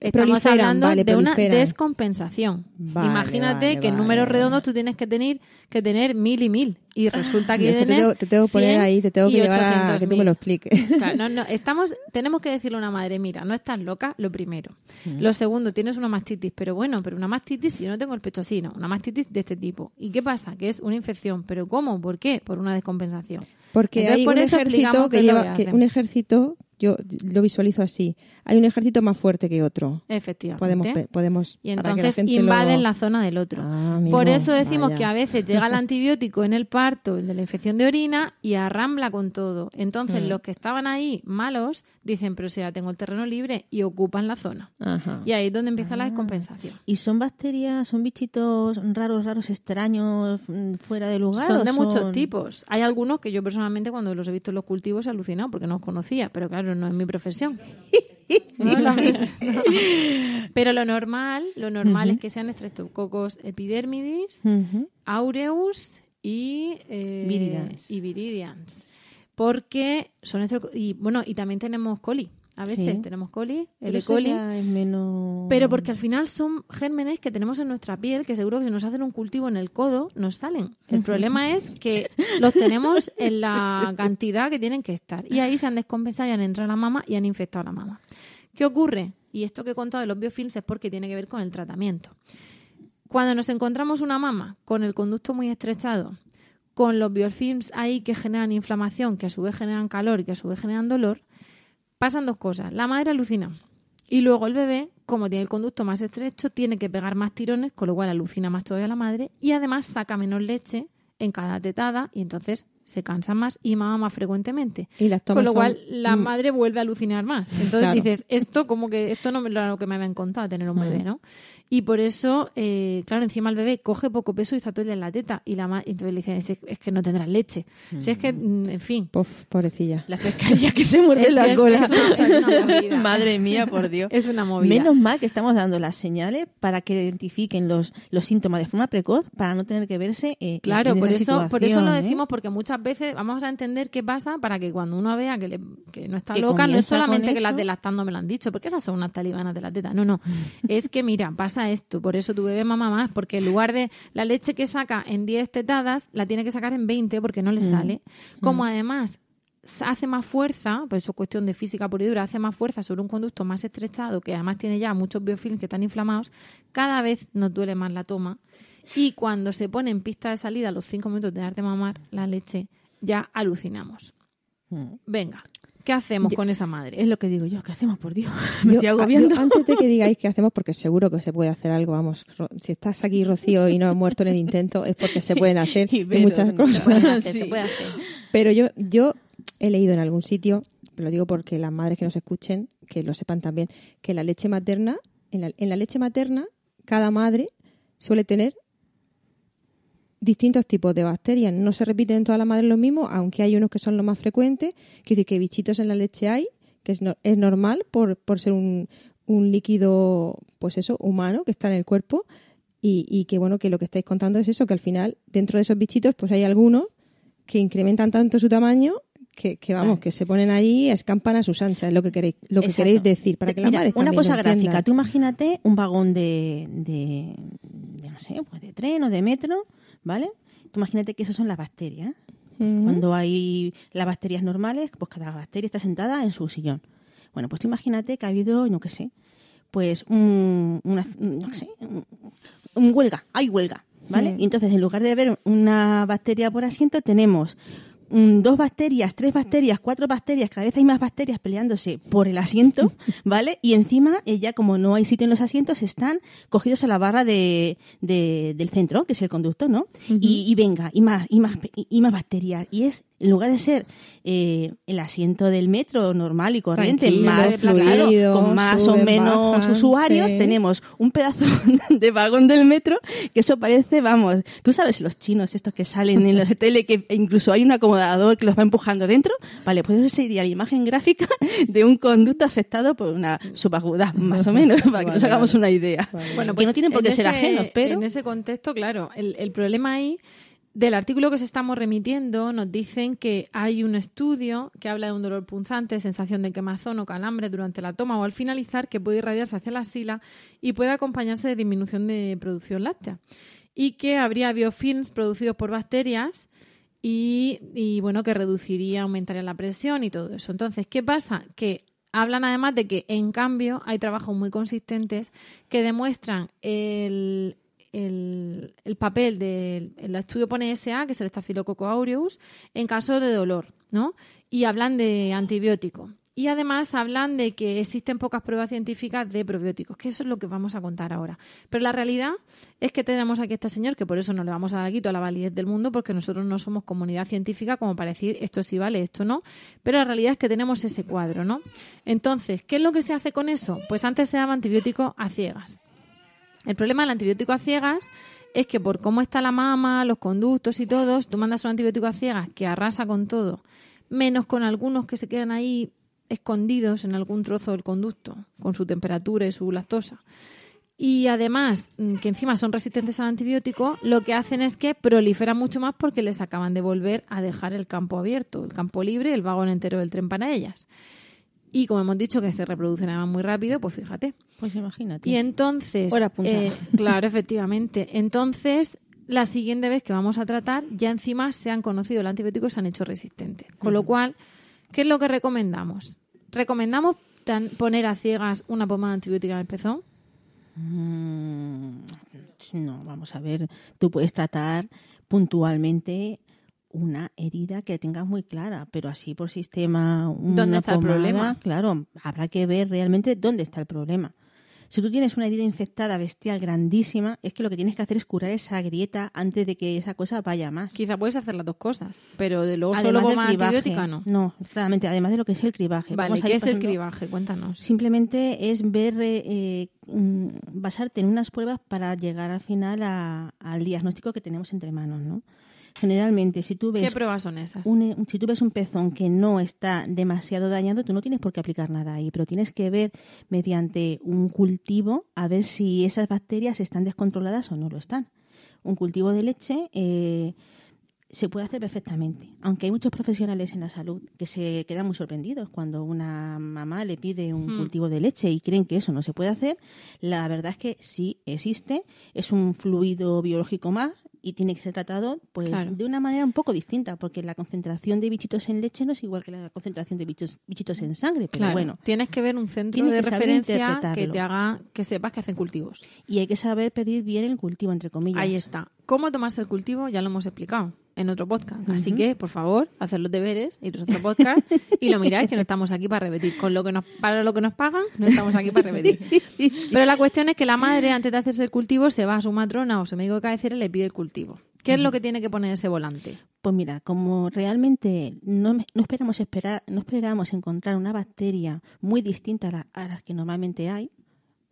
Estamos hablando Vale, de una descompensación. Vale, Imagínate vale, que en números redondos tú tienes que tener que tener mil y mil y resulta que te tengo, te tengo que poner 100 ahí, te tengo que llevar a 800 que tú me lo expliques. Claro, no, no, estamos, tenemos que decirle a una madre, mira, no estás loca, lo primero. Lo segundo, tienes una mastitis, pero bueno, pero una mastitis, si yo no tengo el pecho así, no, una mastitis de este tipo. ¿Y qué pasa? Que es una infección. ¿Pero cómo? ¿Por qué? Por una descompensación. Porque Entonces, hay por un eso ejército que lleva, que un ejército, yo lo visualizo así. Hay un ejército más fuerte que otro. Efectivamente. Podemos, podemos y la entonces invaden lo- la zona del otro. Ah, amigo, Por eso decimos vaya. que a veces llega el (laughs) antibiótico en el parto, el de la infección de orina, y arrambla con todo. Mm. Entonces los que estaban ahí malos dicen, pero si ya tengo el terreno libre, y ocupan la zona. Ajá. Y ahí es donde empieza Ah. la descompensación. ¿Y son bacterias, son bichitos raros, raros, extraños, mm, fuera de lugar? Son de muchos tipos. Hay algunos que yo personalmente cuando los he visto en los cultivos he alucinado porque no los conocía, pero claro, no es mi profesión. (laughs) No. Pero lo normal, lo normal es que sean estreptococos epidermidis, aureus y eh, y viridians. Porque son y bueno, y también tenemos coli. A veces Sí. tenemos coli, el E. coli. ya es menos... Pero porque al final son gérmenes que tenemos en nuestra piel que seguro que si nos hacen un cultivo en el codo nos salen. El problema es que los tenemos en la (laughs) cantidad que tienen que estar. Y ahí se han descompensado y han entrado a la mama y han infectado a la mama. ¿Qué ocurre? Y esto que he contado de los biofilms es porque tiene que ver con el tratamiento. Cuando nos encontramos una mama con el conducto muy estrechado, con los biofilms ahí que generan inflamación, que a su vez generan calor y que a su vez generan dolor, pasan dos cosas. La madre alucina y luego el bebé, como tiene el conducto más estrecho, tiene que pegar más tirones, con lo cual alucina más todavía la madre y además saca menos leche en cada tetada y entonces se cansa más y mama más frecuentemente. Y las tomas Con lo son- cual la mm, madre vuelve a alucinar más. Entonces Claro. dices, esto como que esto no es lo que me habían contado, tener un bebé, ¿no? Y por eso, eh, claro, encima el bebé coge poco peso y está todo el día en la teta. Y la ma- y entonces le dicen, es, es que no tendrás leche. Si es que, mm, en fin. Pof, pobrecilla. La pescadilla que se muerde Es la es- cola. es una- es (laughs) una movida. Madre mía, por Dios. Es una movida. Menos mal que estamos dando las señales para que identifiquen los, los síntomas de forma precoz para no tener que verse eh, Claro, en por esa eso, por eso lo ¿eh? decimos, porque muchas veces vamos a entender qué pasa para que cuando uno vea que, le- que no está Que loca, no es solamente que las eso. de lactando me lo han dicho, porque esas son unas talibanas de la teta. No, no. (laughs) es que, mira, pasa esto, por eso tu bebé mama más, porque en lugar de la leche que saca en 10 tetadas, la tiene que sacar en 20 porque no le sale. Como además s- hace más fuerza, pues eso es cuestión de física pura y dura, hace más fuerza sobre un conducto más estrechado, que además tiene ya muchos biofilms que están inflamados, cada vez nos duele más la toma. Y cuando se pone en pista de salida a los 5 minutos de darte mamar la leche, ya alucinamos. Venga, ¿qué hacemos con esa madre? Es lo que digo yo, ¿qué hacemos, por Dios? (laughs) Me Yo- estoy agobiando. yo antes de que (laughs) digáis qué hacemos, porque seguro que se puede hacer algo, vamos, Ro- si estás aquí, Rocío, y no has muerto en el intento, es porque se pueden hacer Y muchas Se puede (laughs) cosas. se puede hacer. Pero yo, yo he leído en algún sitio, lo digo porque las madres que nos escuchen, que lo sepan también, que la leche materna, en la, en la leche materna, cada madre suele tener distintos tipos de bacterias. No se repiten en todas las madres lo mismo, aunque hay unos que son los más frecuentes. Quiero decir que bichitos en la leche hay, que es, no- es normal por, por ser un, un líquido, pues eso, humano que está en el cuerpo. Y, y que bueno, que lo que estáis contando es eso, que al final, dentro de esos bichitos, pues hay algunos que incrementan tanto su tamaño que, que vamos, que se ponen ahí, escampan a sus anchas, es lo que queréis, lo que Exacto. queréis decir, para que Una cosa gráfica. Tú imagínate un vagón de, de, de, no sé, pues de tren o de metro, ¿vale? Tú imagínate que esas son las bacterias. Cuando hay las bacterias normales, pues cada bacteria está sentada en su sillón. Bueno, pues tú imagínate que ha habido, no qué sé, pues un, una, no sé, un, un huelga, hay huelga, ¿vale? Y entonces en lugar de haber una bacteria por asiento, tenemos dos bacterias, tres bacterias, cuatro bacterias, cada vez hay más bacterias peleándose por el asiento, (laughs) ¿vale? Y encima, ella, como no hay sitio en los asientos, están cogidos a la barra de, de- del centro, que es el conducto, ¿no? y, y venga, y más, y más, y más bacterias. Y es, en lugar de ser eh, el asiento del metro normal y corriente, Tranquilo, más fluido, con más o menos bajan, usuarios, sí. tenemos un pedazo (laughs) de vagón del metro que eso parece, vamos, tú sabes los chinos estos que salen en los (laughs) de tele que incluso hay un acomodador que los va empujando dentro, vale, pues eso sería la imagen gráfica (laughs) de un conducto afectado por una subaguda, más o menos, para que nos hagamos vale. una idea. Bueno, que no tienen por qué ser ese- ajenos, pero En ese contexto, claro, el, el problema ahí del artículo que se estamos remitiendo nos dicen que hay un estudio que habla de un dolor punzante, sensación de quemazón o calambre durante la toma o al finalizar que puede irradiarse hacia la axila y puede acompañarse de disminución de producción láctea. Y que habría biofilms producidos por bacterias y, y, bueno, que reduciría, aumentaría la presión y todo eso. Entonces, ¿qué pasa? Que hablan además de que, en cambio, hay trabajos muy consistentes que demuestran el, el, el papel del el estudio pone SA, que es el Staphylococcus aureus, en caso de dolor, ¿no? Y hablan de antibiótico. Y además hablan de que existen pocas pruebas científicas de probióticos, que eso es lo que vamos a contar ahora. Pero la realidad es que tenemos aquí a este señor, que por eso no le vamos a dar aquí toda la validez del mundo, porque nosotros no somos comunidad científica como para decir esto sí vale, esto no. Pero la realidad es que tenemos ese cuadro, ¿no? Entonces, ¿qué es lo que se hace con eso? Pues antes se daba antibiótico a ciegas. El problema del antibiótico a ciegas es que por cómo está la mama, los conductos y todos, tú mandas un antibiótico a ciegas que arrasa con todo, menos con algunos que se quedan ahí escondidos en algún trozo del conducto, con su temperatura y su lactosa. Y además, mm, que encima son resistentes al antibiótico, lo que hacen es que proliferan mucho más porque les acaban de volver a dejar el campo abierto, el campo libre, el vagón entero del tren para ellas. Y como hemos dicho que se reproducen muy rápido, pues fíjate. pues imagínate. Y entonces, Hora punta. eh, claro, efectivamente. Entonces, la siguiente vez que vamos a tratar, ya encima se han conocido el antibiótico y se han hecho resistentes. Con lo cual, ¿qué es lo que recomendamos? ¿Recomendamos poner a ciegas una pomada antibiótica en el pezón? Mm, No, vamos a ver, tú puedes tratar puntualmente una herida que tengas muy clara, pero así por sistema. ¿Dónde una está el problema? Claro, habrá que ver realmente dónde está el problema. Si tú tienes una herida infectada bestial grandísima, es que lo que tienes que hacer es curar esa grieta antes de que esa cosa vaya más. Quizá puedes hacer las dos cosas, pero de luego Además solo cribaje. antibiótica no. No, claramente, además de lo que es el cribaje. Vale, Vamos ¿qué ir es el cribaje? Cuéntanos. Simplemente es ver, eh, mm, basarte en unas pruebas para llegar al final a- al diagnóstico que tenemos entre manos, ¿no? Generalmente, si tú ¿Qué ves pruebas son esas? un, eh, si tú ves un pezón que no está demasiado dañado, tú no tienes por qué aplicar nada ahí, pero tienes que ver mediante un cultivo a ver si esas bacterias están descontroladas o no lo están. Un cultivo de leche, eh, se puede hacer perfectamente, aunque hay muchos profesionales en la salud que se quedan muy sorprendidos cuando una mamá le pide un Hmm. cultivo de leche y creen que eso no se puede hacer. La verdad es que sí existe, es un fluido biológico más y tiene que ser tratado pues Claro. de una manera un poco distinta, porque la concentración de bichitos en leche no es igual que la concentración de bichos, bichitos en sangre, pero Claro, bueno, tienes que ver un centro de referencia que te haga que sepas que hacen cultivos. y hay que saber pedir bien el cultivo entre comillas. Ahí está. ¿Cómo tomarse el cultivo? Ya lo hemos explicado en otro podcast. Así que, por favor, haced los deberes, iros a otro podcast y lo miráis, que no estamos aquí para repetir. Con lo que nos, para lo que nos pagan, no estamos aquí para repetir. (laughs) Pero la cuestión es que la madre, antes de hacerse el cultivo, se va a su matrona o su médico de cabecera y le pide el cultivo. ¿Qué es lo que tiene que poner ese volante? Pues mira, como realmente no, no esperamos esperar, no esperamos encontrar una bacteria muy distinta a, la- a las que normalmente hay,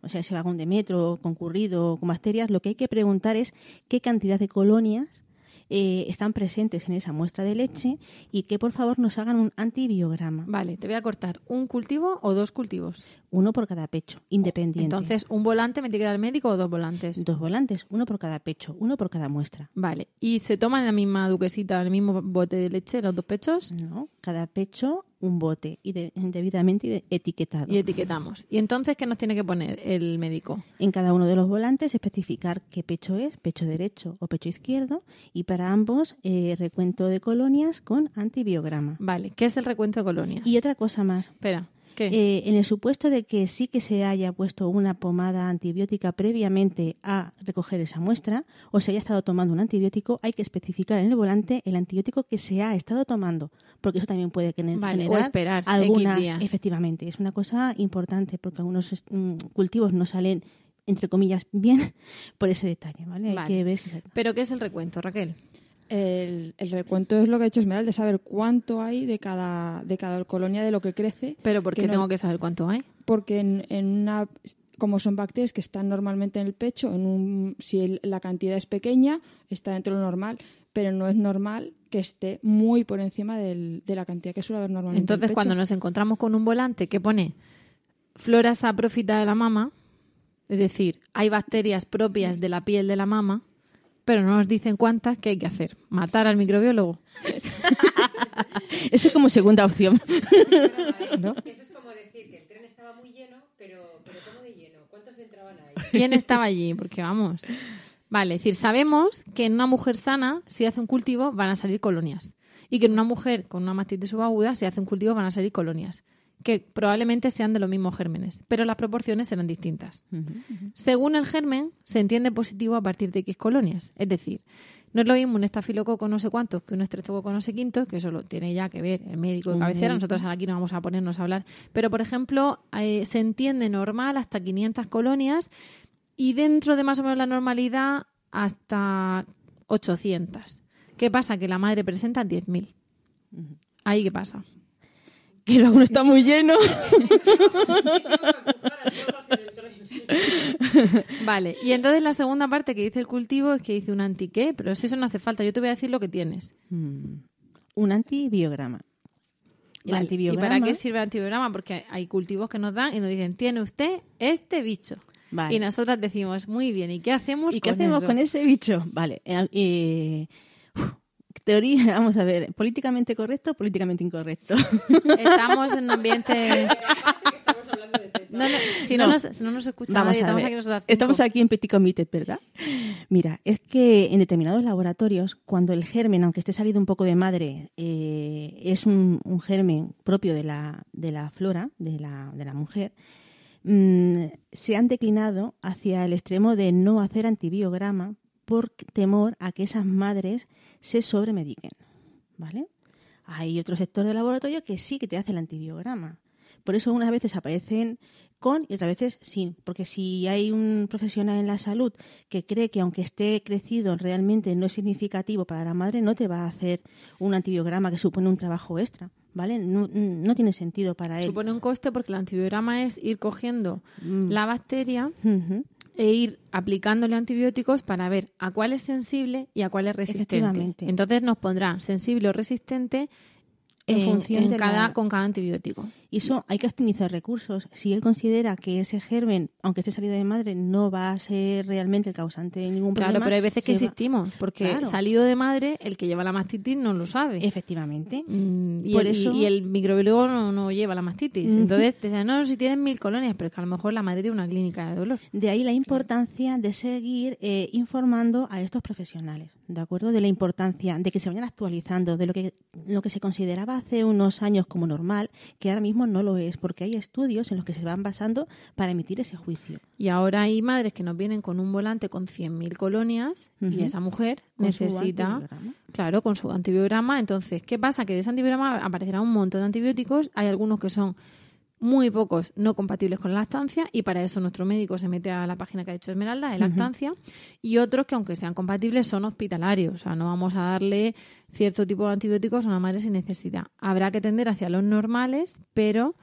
o sea, ese vagón de metro concurrido con bacterias, lo que hay que preguntar es qué cantidad de colonias eh, están presentes en esa muestra de leche y que por favor nos hagan un antibiograma, Vale, te voy a cortar. ¿Un cultivo o dos cultivos? uno por cada pecho, independiente. Entonces, ¿un volante me tiene que dar el médico o dos volantes? dos volantes, uno por cada pecho, uno por cada muestra. Vale. ¿Y se toman en la misma duquesita, en el mismo bote de leche, los dos pechos? No, cada pecho un bote y de- debidamente etiquetado. Y etiquetamos. ¿Y entonces qué nos tiene que poner el médico? En cada uno de los volantes especificar qué pecho es, pecho derecho o pecho izquierdo, y para ambos eh, recuento de colonias con antibiograma. Vale, ¿qué es el recuento de colonias? Y otra cosa más. Espera. Eh, en el supuesto de que sí que se haya puesto una pomada antibiótica previamente a recoger esa muestra o se haya estado tomando un antibiótico, hay que especificar en el volante el antibiótico que se ha estado tomando, porque eso también puede gener- Vale, o generar esperar algunas. Efectivamente, es una cosa importante porque algunos mm, cultivos no salen entre comillas bien (laughs) por ese detalle, ¿vale? Hay que ver si se- ¿Pero qué es el recuento, Raquel? El, el recuento es lo que ha hecho Esmeralda, de saber cuánto hay de cada, de cada colonia de lo que crece. ¿Pero por qué que no- tengo que saber cuánto hay? Porque en, en una, como son bacterias que están normalmente en el pecho, en un, si el- la cantidad es pequeña, está dentro de lo normal, pero no es normal que esté muy por encima del- de la cantidad que suele haber normalmente. en el Entonces, pecho. cuando nos encontramos con un volante que pone flora saprófita de la mama, es decir, hay bacterias propias de la piel de la mama, pero no nos dicen cuántas, ¿qué hay que hacer? ¿Matar al microbiólogo? (laughs) Eso es como segunda opción. (laughs) ¿No? Eso es como decir que el tren estaba muy lleno, pero, pero ¿cómo de lleno? ¿Cuántos entraban ahí? ¿Quién (laughs) estaba allí? Porque vamos. Vale, es decir, sabemos que en una mujer sana, si hace un cultivo, van a salir colonias. Y que en una mujer con una mastitis subaguda, si hace un cultivo, van a salir colonias. Que probablemente sean de los mismos gérmenes, pero las proporciones serán distintas. Según el germen, se entiende positivo a partir de X colonias. Es decir, no es lo mismo un estafilococo no sé cuántos que un estreptococo no sé quintos, que eso lo tiene ya que ver el médico de cabecera. médico. Nosotros ahora aquí no vamos a ponernos a hablar. Pero, por ejemplo, eh, se entiende normal hasta 500 colonias y dentro de más o menos la normalidad hasta 800. ¿Qué pasa? Que la madre presenta 10.000. Ahí qué pasa. Que luego no está muy lleno. Vale, y entonces la segunda parte que dice el cultivo es que dice un anti-qué, pero si eso no hace falta, yo te voy a decir lo que tienes. Mm. Un antibiograma. El Vale, antibiograma. ¿Y para qué sirve el antibiograma? Porque hay cultivos que nos dan y nos dicen, tiene usted este bicho. Vale. Y nosotras decimos, muy bien, ¿y qué hacemos ¿Y qué con hacemos eso? con ese bicho? Vale. eh, eh, teoría, (laughs) vamos a ver. Políticamente correcto, políticamente incorrecto. (laughs) Estamos en un ambiente... No, no, si, no. No. nos, si no nos escucha Vamos nadie, a estamos ver. aquí nosotras cinco. Estamos aquí en Petit Comité, ¿verdad? Mira, es que en determinados laboratorios, cuando el germen, aunque esté salido un poco de madre, eh, es un, un germen propio de la, de la flora, de la, de la mujer, mm, se han declinado hacia el extremo de no hacer antibiograma por temor a que esas madres se sobremediquen. ¿Vale? Hay otro sector del laboratorio que sí que te hace el antibiograma. Por eso unas veces aparecen con y otras veces sin. Porque si hay un profesional en la salud que cree que aunque esté crecido realmente no es significativo para la madre, no te va a hacer un antibiograma que supone un trabajo extra. ¿Vale? No, no tiene sentido para él. Supone un coste porque el antibiograma es ir cogiendo Mm. la bacteria. E ir aplicándole antibióticos para ver a cuál es sensible y a cuál es resistente. Entonces nos pondrá sensible o resistente En en- función en de cada, la- con cada antibiótico. Y eso hay que optimizar recursos. Si él considera que ese germen, aunque esté salido de madre, no va a ser realmente el causante de ningún Claro, problema. pero hay veces que va- insistimos, porque Claro. salido de madre, el que lleva la mastitis no lo sabe. Efectivamente. Mm, y, Por el, y- eso- y el microbiólogo no, no lleva la mastitis. Entonces te dicen, no, si tienes mil colonias, pero es que a lo mejor la madre tiene una clínica de dolor. De ahí la importancia de seguir eh, informando a estos profesionales, ¿de acuerdo? De la importancia de que se vayan actualizando, de lo que, lo que se consideraba hace unos años como normal, que ahora mismo no lo es, porque hay estudios en los que se van basando para emitir ese juicio. Y ahora hay madres que nos vienen con un volante con 100.000 colonias y esa mujer necesita, claro, con su antibiograma. Entonces, ¿qué pasa? Que de ese antibiograma aparecerá un montón de antibióticos. Hay algunos que son muy pocos no compatibles con la lactancia y para eso nuestro médico se mete a la página que ha hecho Esmeralda de lactancia y otros que aunque sean compatibles son hospitalarios, o sea, no vamos a darle cierto tipo de antibióticos a una madre sin necesidad. Habrá que tender hacia los normales, pero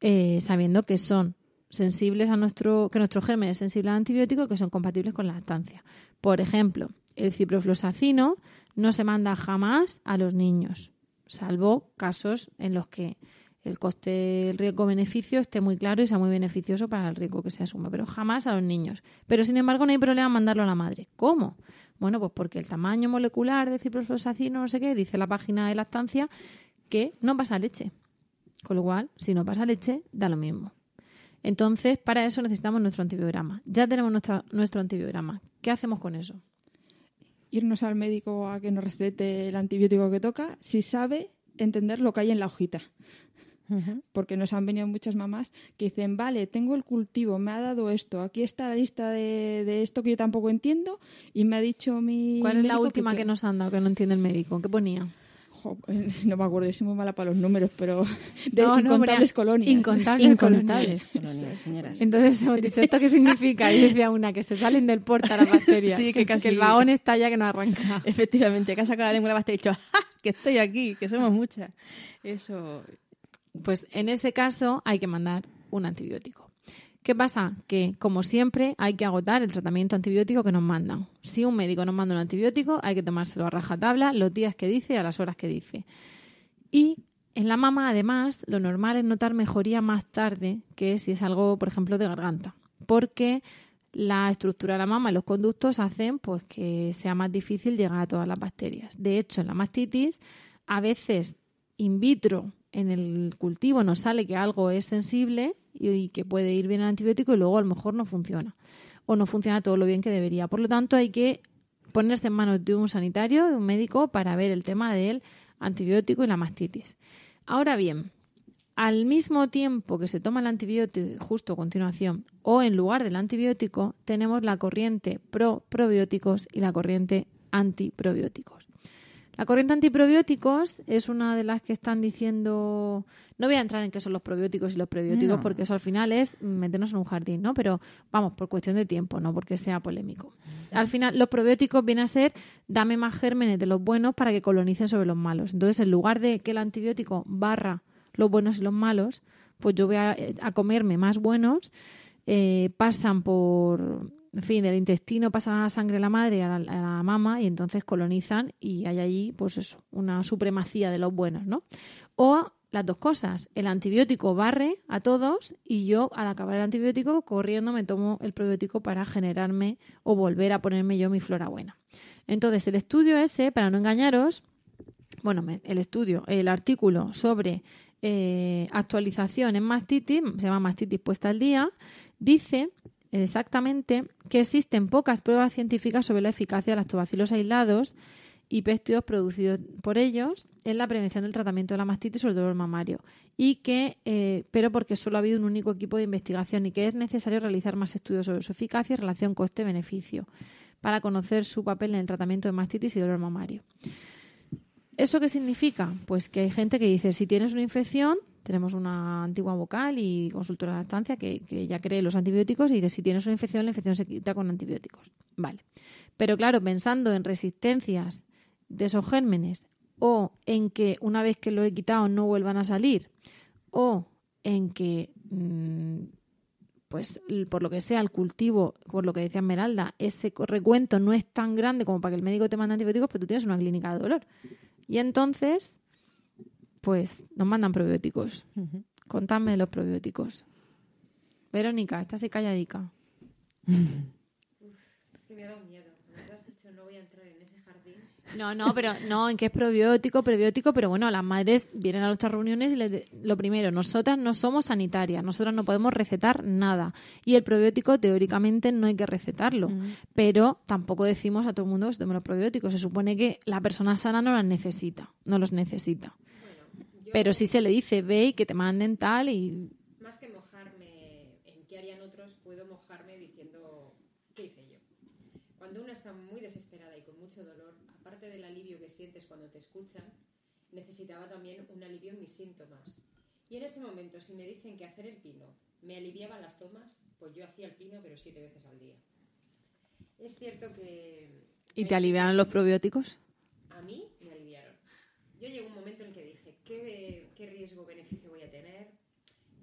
eh, sabiendo que son sensibles a nuestro, que nuestro germen es sensible al antibiótico y que son compatibles con la lactancia. Por ejemplo, el ciprofloxacino no se manda jamás a los niños, salvo casos en los que el coste, el riesgo-beneficio esté muy claro y sea muy beneficioso para el riesgo que se asume, pero jamás a los niños. Pero sin embargo no hay problema mandarlo a la madre. ¿Cómo? Bueno, pues porque el tamaño molecular de ciprofloxacino, no sé qué, dice la página de lactancia que no pasa leche. Con lo cual, si no pasa leche, da lo mismo. Entonces, para eso necesitamos nuestro antibiograma. Ya tenemos nuestro, nuestro antibiograma. ¿Qué hacemos con eso? Irnos al médico a que nos recete el antibiótico que toca, si sabe entender lo que hay en la hojita. Porque nos han venido muchas mamás que dicen, vale, tengo el cultivo, me ha dado esto, aquí está la lista de, de esto que yo tampoco entiendo y me ha dicho mi ¿Cuál es la última que, que nos han dado que no entiende el médico? ¿Qué ponía? Jo, (laughs) no me acuerdo, yo soy muy mala para los números, pero (laughs) de No, no, incontables colonias. Incontables, Incontables colonias. colonias, señoras. (laughs) Entonces hemos dicho, ¿esto qué significa? Y decía una, que se salen del porta las bacterias. Sí, que casi- el vagón está ya que no arranca. Efectivamente, que ha sacado la lengua la pasta y dicho, ¡Ja! que estoy aquí, que somos muchas. Eso. Pues en ese caso hay que mandar un antibiótico. ¿Qué pasa? Que, como siempre, hay que agotar el tratamiento antibiótico que nos mandan. Si un médico nos manda un antibiótico, hay que tomárselo a rajatabla, los días que dice a las horas que dice. Y en la mama, además, lo normal es notar mejoría más tarde que si es algo, por ejemplo, de garganta. Porque la estructura de la mama y los conductos hacen pues, que sea más difícil llegar a todas las bacterias. De hecho, en la mastitis, a veces in vitro, en el cultivo, nos sale que algo es sensible y, que puede ir bien el antibiótico y luego a lo mejor no funciona. O no funciona todo lo bien que debería. Por lo tanto, hay que ponerse en manos de un sanitario, de un médico, para ver el tema del antibiótico y la mastitis. Ahora bien, al mismo tiempo que se toma el antibiótico, justo a continuación, o en lugar del antibiótico, tenemos la corriente pro-probióticos y la corriente antiprobióticos. La corriente antiprobióticos es una de las que están diciendo. No voy a entrar en qué son los probióticos y los prebióticos, No. porque eso al final es meternos en un jardín, ¿no? Pero vamos, por cuestión de tiempo, no porque sea polémico. Al final, los probióticos vienen a ser dame más gérmenes de los buenos para que colonicen sobre los malos. Entonces, en lugar de que el antibiótico barra los buenos y los malos, pues yo voy a, a comerme más buenos, eh, pasan por, en fin, del intestino pasan a la sangre de la madre, a la, a la mama, y entonces colonizan y hay allí, pues eso, una supremacía de los buenos, ¿no? O las dos cosas, el antibiótico barre a todos y yo al acabar el antibiótico corriendo me tomo el probiótico para generarme o volver a ponerme yo mi flora buena. Entonces el estudio ese, para no engañaros, bueno, el estudio, el artículo sobre eh, actualización en mastitis, se llama mastitis puesta al día, dice exactamente que existen pocas pruebas científicas sobre la eficacia de lactobacilos aislados y péptidos producidos por ellos en la prevención del tratamiento de la mastitis o el dolor mamario y que eh, pero porque solo ha habido un único equipo de investigación y que es necesario realizar más estudios sobre su eficacia y relación coste-beneficio para conocer su papel en el tratamiento de mastitis y dolor mamario. ¿Eso qué significa? Pues que hay gente que dice, si tienes una infección, tenemos una antigua vocal y consultora de lactancia que, que ya cree los antibióticos y dice, si tienes una infección, la infección se quita con antibióticos. Vale. Pero claro, pensando en resistencias de esos gérmenes o en que una vez que lo he quitado no vuelvan a salir o en que mm, pues por lo que sea el cultivo, por lo que decía Esmeralda, ese recuento no es tan grande como para que el médico te mande antibióticos, pero tú tienes una clínica de dolor. Y entonces, pues nos mandan probióticos. Contadme de los probióticos. Verónica, estás calladica. Es que me ha dado miedo. Me has dicho no voy a entrar en ese jardín. No, no, pero no, en qué es probiótico, prebiótico, pero bueno, las madres vienen a nuestras reuniones y les de- lo primero, nosotras no somos sanitarias, nosotras no podemos recetar nada. Y el probiótico, teóricamente, no hay que recetarlo, pero tampoco decimos a todo el mundo que se tome los probióticos. Se supone que la persona sana no las necesita, no los necesita. Pero si se le dice, ve y que te manden tal y Más que mojarme en qué harían otros, puedo mojarme diciendo qué hice yo. Cuando una está muy desesperada y con mucho dolor, aparte del alivio que sientes cuando te escuchan, necesitaba también un alivio en mis síntomas. Y en ese momento, si me dicen que hacer el pino me aliviaba las tomas, pues yo hacía el pino, pero siete veces al día. Es cierto que... ¿Y te aliviaron los probióticos? a mí. Yo llegó un momento en que dije, ¿qué, qué riesgo-beneficio voy a tener?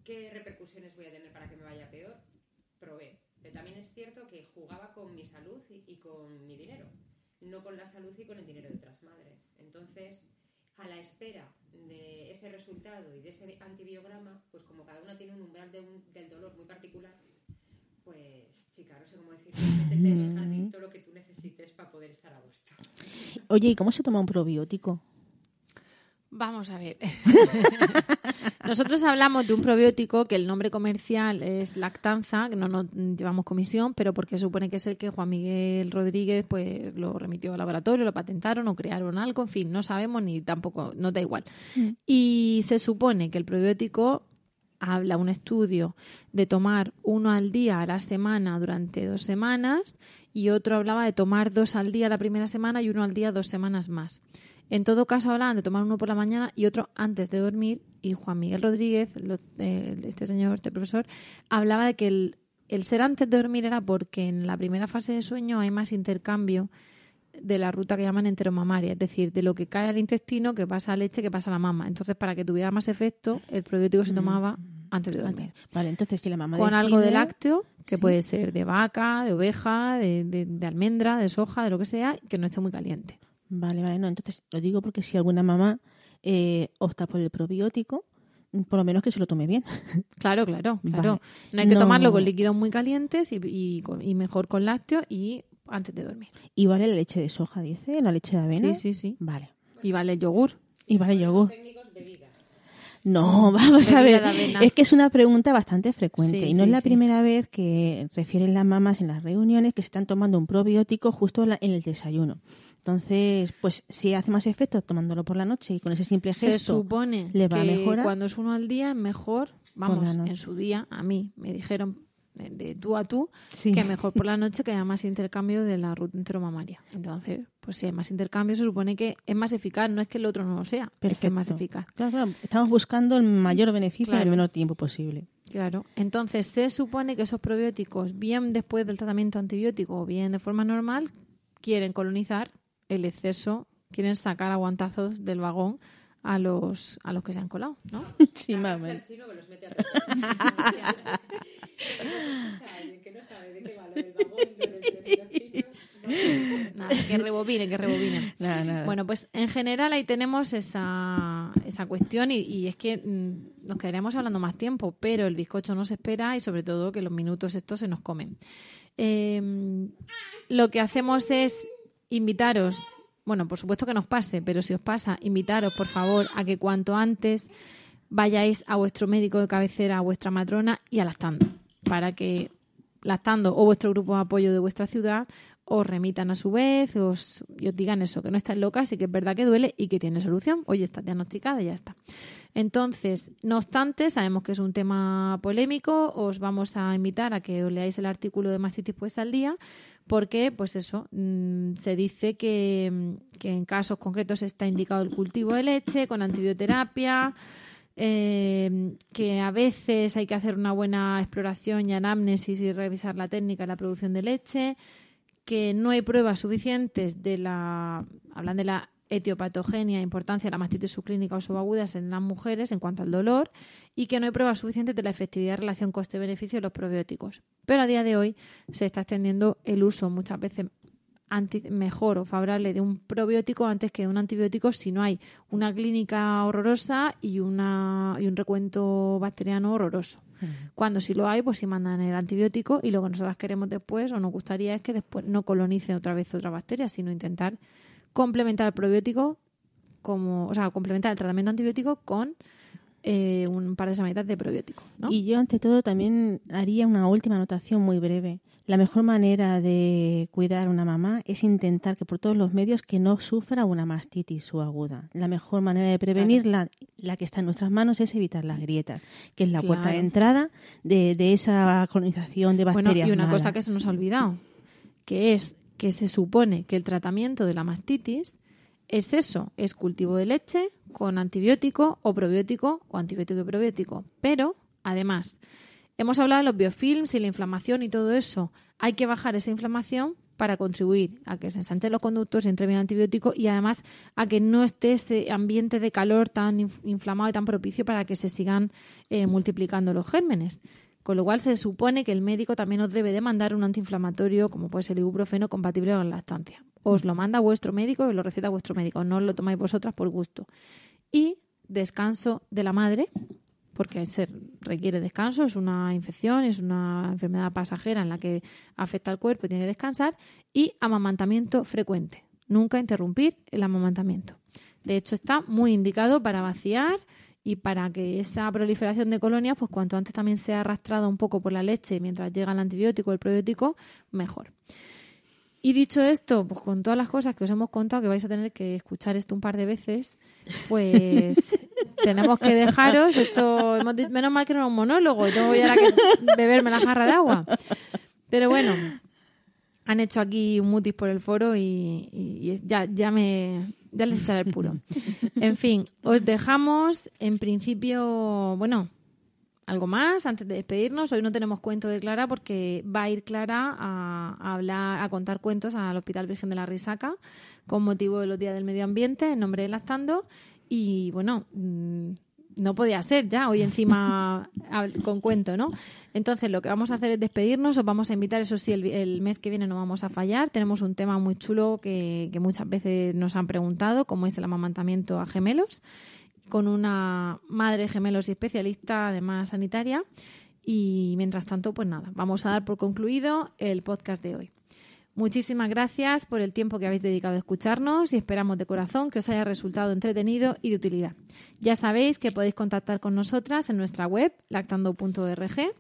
¿Qué repercusiones voy a tener para que me vaya peor? Probé. Pero también es cierto que jugaba con mi salud y, y con mi dinero, no con la salud y con el dinero de otras madres. Entonces, a la espera de ese resultado y de ese antibiograma, pues como cada una tiene un umbral de un- del dolor muy particular, pues chica, no sé cómo decirlo, en el jardín todo lo que tú necesites para poder estar a gusto. Oye, ¿y cómo se toma un probiótico? Vamos a ver. (laughs) Nosotros hablamos de un probiótico que el nombre comercial es lactanza, que no nos llevamos comisión, pero porque supone que es el que Juan Miguel Rodríguez pues lo remitió al laboratorio, lo patentaron o crearon algo, en fin, no sabemos ni tampoco, no da igual. Y se supone que el probiótico habla un estudio de tomar uno al día a la semana durante dos semanas y otro hablaba de tomar dos al día la primera semana y uno al día dos semanas más. En todo caso hablaban de tomar uno por la mañana y otro antes de dormir y Juan Miguel Rodríguez, lo- eh, este señor, este profesor, hablaba de que el, el ser antes de dormir era porque en la primera fase de sueño hay más intercambio de la ruta que llaman enteromamaria, es decir, de lo que cae al intestino, que pasa a leche, que pasa a la mama. Entonces, para que tuviera más efecto, el probiótico se tomaba antes de dormir. Vale, entonces si la mamá Con algo de lácteo, que Sí. puede ser de vaca, de oveja, de, de- de almendra, de soja, de lo que sea, que no esté muy caliente. Vale, vale, no, entonces lo digo porque si alguna mamá eh, opta por el probiótico, por lo menos que se lo tome bien. (laughs) Claro, claro, Vale. claro. No hay que No- tomarlo con líquidos muy calientes y, y mejor con lácteo y antes de dormir. Y vale la leche de soja, dice, la leche de avena. Sí, sí, sí. Vale. Y vale yogur. Y vale yogur. de vigas. No, (laughs) vamos a ver. Es que es una pregunta bastante frecuente Sí, y no sí, es la sí. primera vez que refieren las mamás en las reuniones que se están tomando un probiótico justo en la- en el desayuno. Entonces, pues si hace más efecto tomándolo por la noche y con ese simple Se gesto supone le va a que mejorar. cuando es uno al día es mejor, vamos, en su día, a mí me dijeron eh, de tú a tú, Sí. que mejor por la noche que haya más intercambio de la ruta enteromamaria. Entonces, pues si hay más intercambio, se supone que es más eficaz, no es que el otro no lo sea, es que es más eficaz. Claro, claro, estamos buscando el mayor beneficio en el menor tiempo posible. Claro. Entonces, se supone que esos probióticos, bien después del tratamiento antibiótico o bien de forma normal, quieren colonizar el exceso, quieren sacar aguantazos del vagón a los, a los que se han colado, ¿no? (laughs) Sí, más o menos. chino que los mete a (laughs) que no sabe de qué va lo del vagón de los, de los chinos, no. Nada, que rebobinen, que rebobinen. Nada, nada. Bueno, pues en general ahí tenemos esa, esa cuestión y, y es que mm, nos quedaríamos hablando más tiempo, pero el bizcocho no se espera y sobre todo que los minutos estos se nos comen. Eh, lo que hacemos es invitaros, bueno, por supuesto que nos pase, pero si os pasa, invitaros por favor a que cuanto antes vayáis a vuestro médico de cabecera, a vuestra matrona y a lactando, para que lactando o vuestro grupo de apoyo de vuestra ciudad os remitan a su vez os, y os digan eso, que no estáis locas y que es verdad que duele y que tiene solución. Oye, está diagnosticada y ya está. Entonces, no obstante, sabemos que es un tema polémico, os vamos a invitar a que os leáis el artículo de Mastitis Puesta al Día, porque, pues eso, mm, se dice que, mm, que en casos concretos está indicado el cultivo de leche con antibioterapia, eh, que a veces hay que hacer una buena exploración y anamnesis y revisar la técnica de la producción de leche, que no hay pruebas suficientes de la, hablan de la etiopatogenia, importancia de la mastitis subclínica o subagudas en las mujeres en cuanto al dolor y que no hay pruebas suficientes de la efectividad de relación coste-beneficio de los probióticos. Pero a día de hoy se está extendiendo el uso muchas veces mejor o favorable de un probiótico antes que de un antibiótico si no hay una clínica horrorosa y, una, y un recuento bacteriano horroroso. Cuando si lo hay, pues si mandan el antibiótico y lo que nosotros queremos después o nos gustaría es que después no colonice otra vez otra bacteria, sino intentar complementar el probiótico como, o sea, complementar el tratamiento antibiótico con eh, un par de semanitas de probiótico. Y yo, ante todo, también haría una última anotación muy breve. La mejor manera de cuidar a una mamá es intentar que por todos los medios que no sufra una mastitis aguda. La mejor manera de prevenirla, la que está en nuestras manos, es evitar las grietas, que es la puerta de entrada de, esa colonización de bacterias. Bueno, y una cosa que se nos ha olvidado, que es que se supone que el tratamiento de la mastitis es eso, es cultivo de leche con antibiótico o probiótico o antibiótico y probiótico. Pero, además, hemos hablado de los biofilms y la inflamación y todo eso. Hay que bajar esa inflamación para contribuir a que se ensanchen los conductos y entre bien antibiótico y además a que no esté ese ambiente de calor tan inflamado y tan propicio para que se sigan eh, multiplicando los gérmenes. Con lo cual se supone que el médico también os debe de mandar un antiinflamatorio como puede ser el ibuprofeno compatible con la lactancia os lo manda vuestro médico y lo receta vuestro médico, no lo tomáis vosotras por gusto. Y descanso de la madre, porque se requiere descanso, es una infección, es una enfermedad pasajera en la que afecta al cuerpo y tiene que descansar, y amamantamiento frecuente. Nunca interrumpir el amamantamiento. De hecho, está muy indicado para vaciar y para que esa proliferación de colonias, pues cuanto antes también sea arrastrada un poco por la leche mientras llega el antibiótico o el probiótico, mejor. Y dicho esto, pues con todas las cosas que os hemos contado, que vais a tener que escuchar esto un par de veces, pues (laughs) tenemos que dejaros. Esto, menos mal que no era un monólogo, y tengo ya que beberme la jarra de agua. Pero bueno, han hecho aquí un mutis por el foro y, y, ya, ya me ya les echaré el puro. (laughs) En fin, os dejamos en principio, bueno, algo más antes de despedirnos. Hoy no tenemos cuento de Clara porque va a ir Clara a, hablar, a contar cuentos al Hospital Virgen de la Risaca con motivo de los días del medio ambiente en nombre de Lactando. Y bueno, mm, no podía ser ya hoy encima (laughs) con cuento, ¿no? Entonces lo que vamos a hacer es despedirnos, os vamos a invitar, eso sí, el, mes que viene no vamos a fallar. Tenemos un tema muy chulo que, que muchas veces nos han preguntado, como es el amamantamiento a gemelos con una madre gemelos y especialista, además sanitaria. Y mientras tanto, pues nada, vamos a dar por concluido el podcast de hoy. Muchísimas gracias por el tiempo que habéis dedicado a escucharnos y esperamos de corazón que os haya resultado entretenido y de utilidad. Ya sabéis que podéis contactar con nosotras en nuestra web lactando.org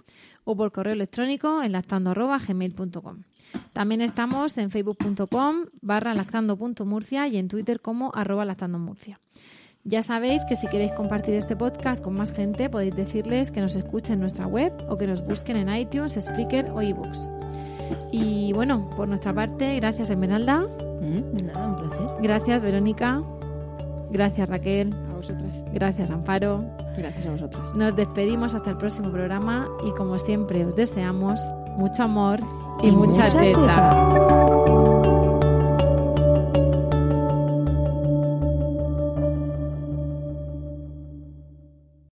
o por correo electrónico en lactando.gmail.com. También estamos en facebook.com barra lactando.murcia y en Twitter como arroba lactandomurcia. Ya sabéis que si queréis compartir este podcast con más gente, podéis decirles que nos escuchen en nuestra web o que nos busquen en iTunes, Spreaker o eBooks. Y bueno, por nuestra parte, gracias Esmeralda. Mm, nada, un placer. Gracias Verónica. Gracias Raquel. A vosotras. Gracias Amparo. Gracias a vosotras. Nos despedimos hasta el próximo programa y como siempre os deseamos mucho amor y, mucha, teta.